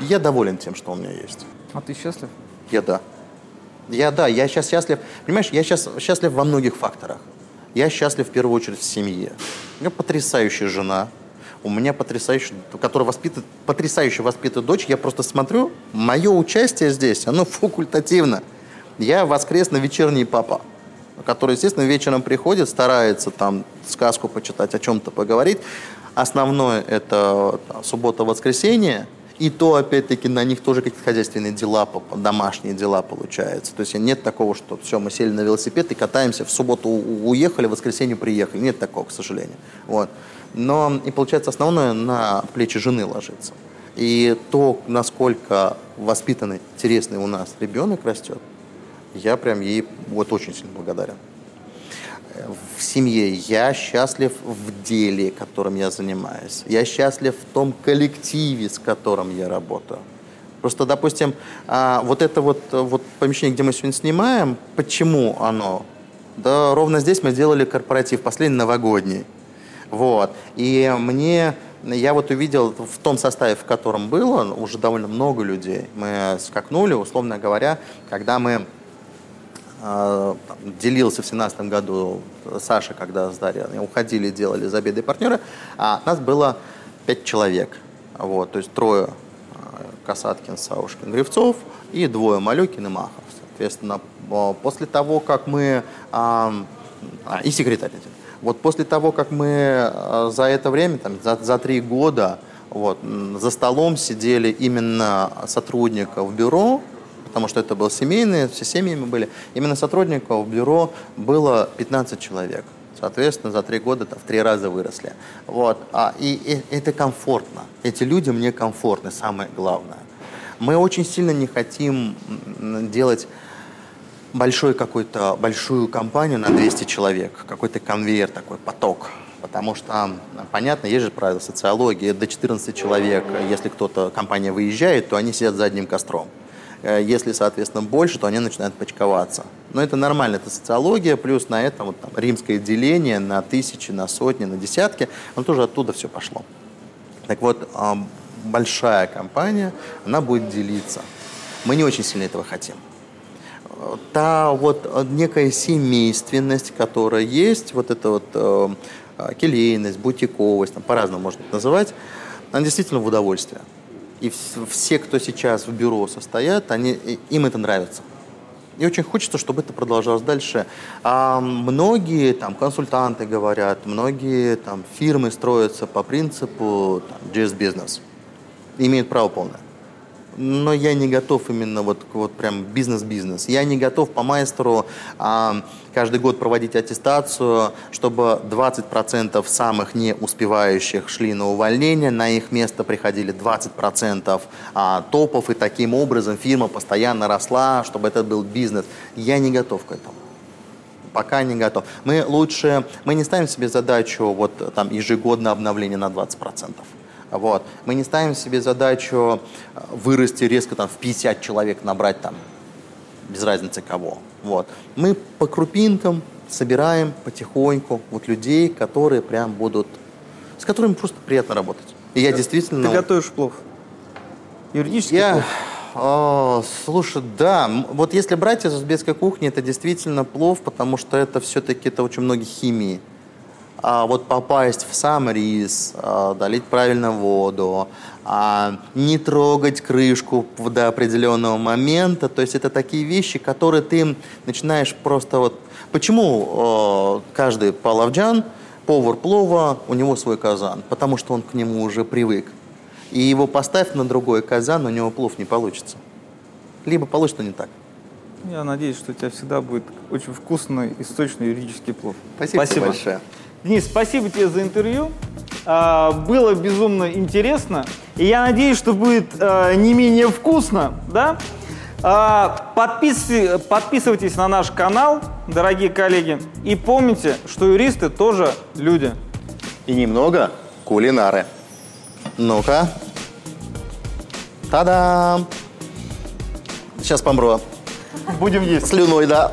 я доволен тем, что у меня есть. А ты счастлив? Я да. Я, да, я сейчас счастлив. Понимаешь, я сейчас счастлив во многих факторах. Я счастлив в первую очередь в семье. У меня потрясающая жена, у меня потрясающая, которая воспитывает, потрясающе воспитывает дочь. Я просто смотрю, мое участие здесь, оно факультативно. Я воскресный вечерний папа, который, естественно, вечером приходит, старается там сказку почитать, о чем-то поговорить. Основное это суббота-воскресенье – и то, опять-таки, на них тоже какие-то хозяйственные дела, домашние дела получаются. То есть нет такого, что все, мы сели на велосипед и катаемся, в субботу уехали, в воскресенье приехали. Нет такого, к сожалению. Вот. Но и получается основное на плечи жены ложится. И то, насколько воспитанный, интересный у нас ребенок растет, я прям ей вот очень сильно благодарен в семье, я счастлив в деле, которым я занимаюсь. Я счастлив в том коллективе, с которым я работаю. Просто, допустим, а, вот это вот, вот помещение, где мы сегодня снимаем, почему оно? Да ровно здесь мы сделали корпоратив, последний новогодний. Вот. И мне, я вот увидел в том составе, в котором было, уже довольно много людей. Мы скакнули, условно говоря, когда мы делился в 2017 году Саша, когда с Дарьей уходили, делали за беды партнеры, а нас было пять человек. Вот, то есть трое а, Касаткин, Саушкин, Гривцов и двое Малюкин и Махов. Соответственно, после того, как мы... А, и секретарь. Вот после того, как мы за это время, там, за, за три года, вот, за столом сидели именно сотрудников бюро, потому что это был семейный, все семьями были. Именно сотрудников в бюро было 15 человек. Соответственно, за три года в три раза выросли. Вот. А, и, и это комфортно. Эти люди мне комфортны, самое главное. Мы очень сильно не хотим делать большой какой-то, большую компанию на 200 человек, какой-то конвейер такой, поток. Потому что, понятно, есть же правило социологии, до 14 человек, если кто-то, компания выезжает, то они сидят за одним костром. Э, если, соответственно, больше, то они начинают почковаться. Но это нормально, это социология, плюс на этом вот, там, римское деление на тысячи, на сотни, на десятки, оно тоже оттуда все пошло. Так вот, большая компания, она будет делиться. Мы не очень сильно этого хотим. Та вот некая семейственность, которая есть, вот эта вот э, келейность, бутиковость, там, по-разному можно это называть, она действительно в удовольствие. И все, кто сейчас в бюро состоят, они, им это нравится. И очень хочется, чтобы это продолжалось дальше. А многие там консультанты говорят, многие там фирмы строятся по принципу там, JS-бизнес. Имеют право полное но я не готов именно вот, вот прям бизнес-бизнес. Я не готов по майстеру а, каждый год проводить аттестацию, чтобы 20% самых не успевающих шли на увольнение, на их место приходили 20% а, топов, и таким образом фирма постоянно росла, чтобы это был бизнес. Я не готов к этому пока не готов. Мы лучше, мы не ставим себе задачу вот там ежегодное обновление на 20%. Вот. Мы не ставим себе задачу э, вырасти резко там, в 50 человек, набрать там, без разницы кого. Вот. Мы по крупинкам собираем потихоньку вот людей, которые прям будут, с которыми просто приятно работать. И я действительно... Ты готовишь плов? Юридический я... плов? О, слушай, да, вот если брать из узбекской кухни, это действительно плов, потому что это все-таки это очень много химии а, вот попасть в сам рис, а, долить правильно воду, а, не трогать крышку до определенного момента. То есть это такие вещи, которые ты начинаешь просто вот... Почему а, каждый палавджан, повар плова, у него свой казан? Потому что он к нему уже привык. И его поставь на другой казан, у него плов не получится. Либо получится не так. Я надеюсь, что у тебя всегда будет очень вкусный и сочный юридический плов. Спасибо, Спасибо. большое. Денис, спасибо тебе за интервью. А, было безумно интересно. И я надеюсь, что будет а, не менее вкусно, да? А, подписывайтесь на наш канал, дорогие коллеги. И помните, что юристы тоже люди. И немного кулинары. Ну-ка. Та-дам! Сейчас помру. Будем есть. Слюной, да.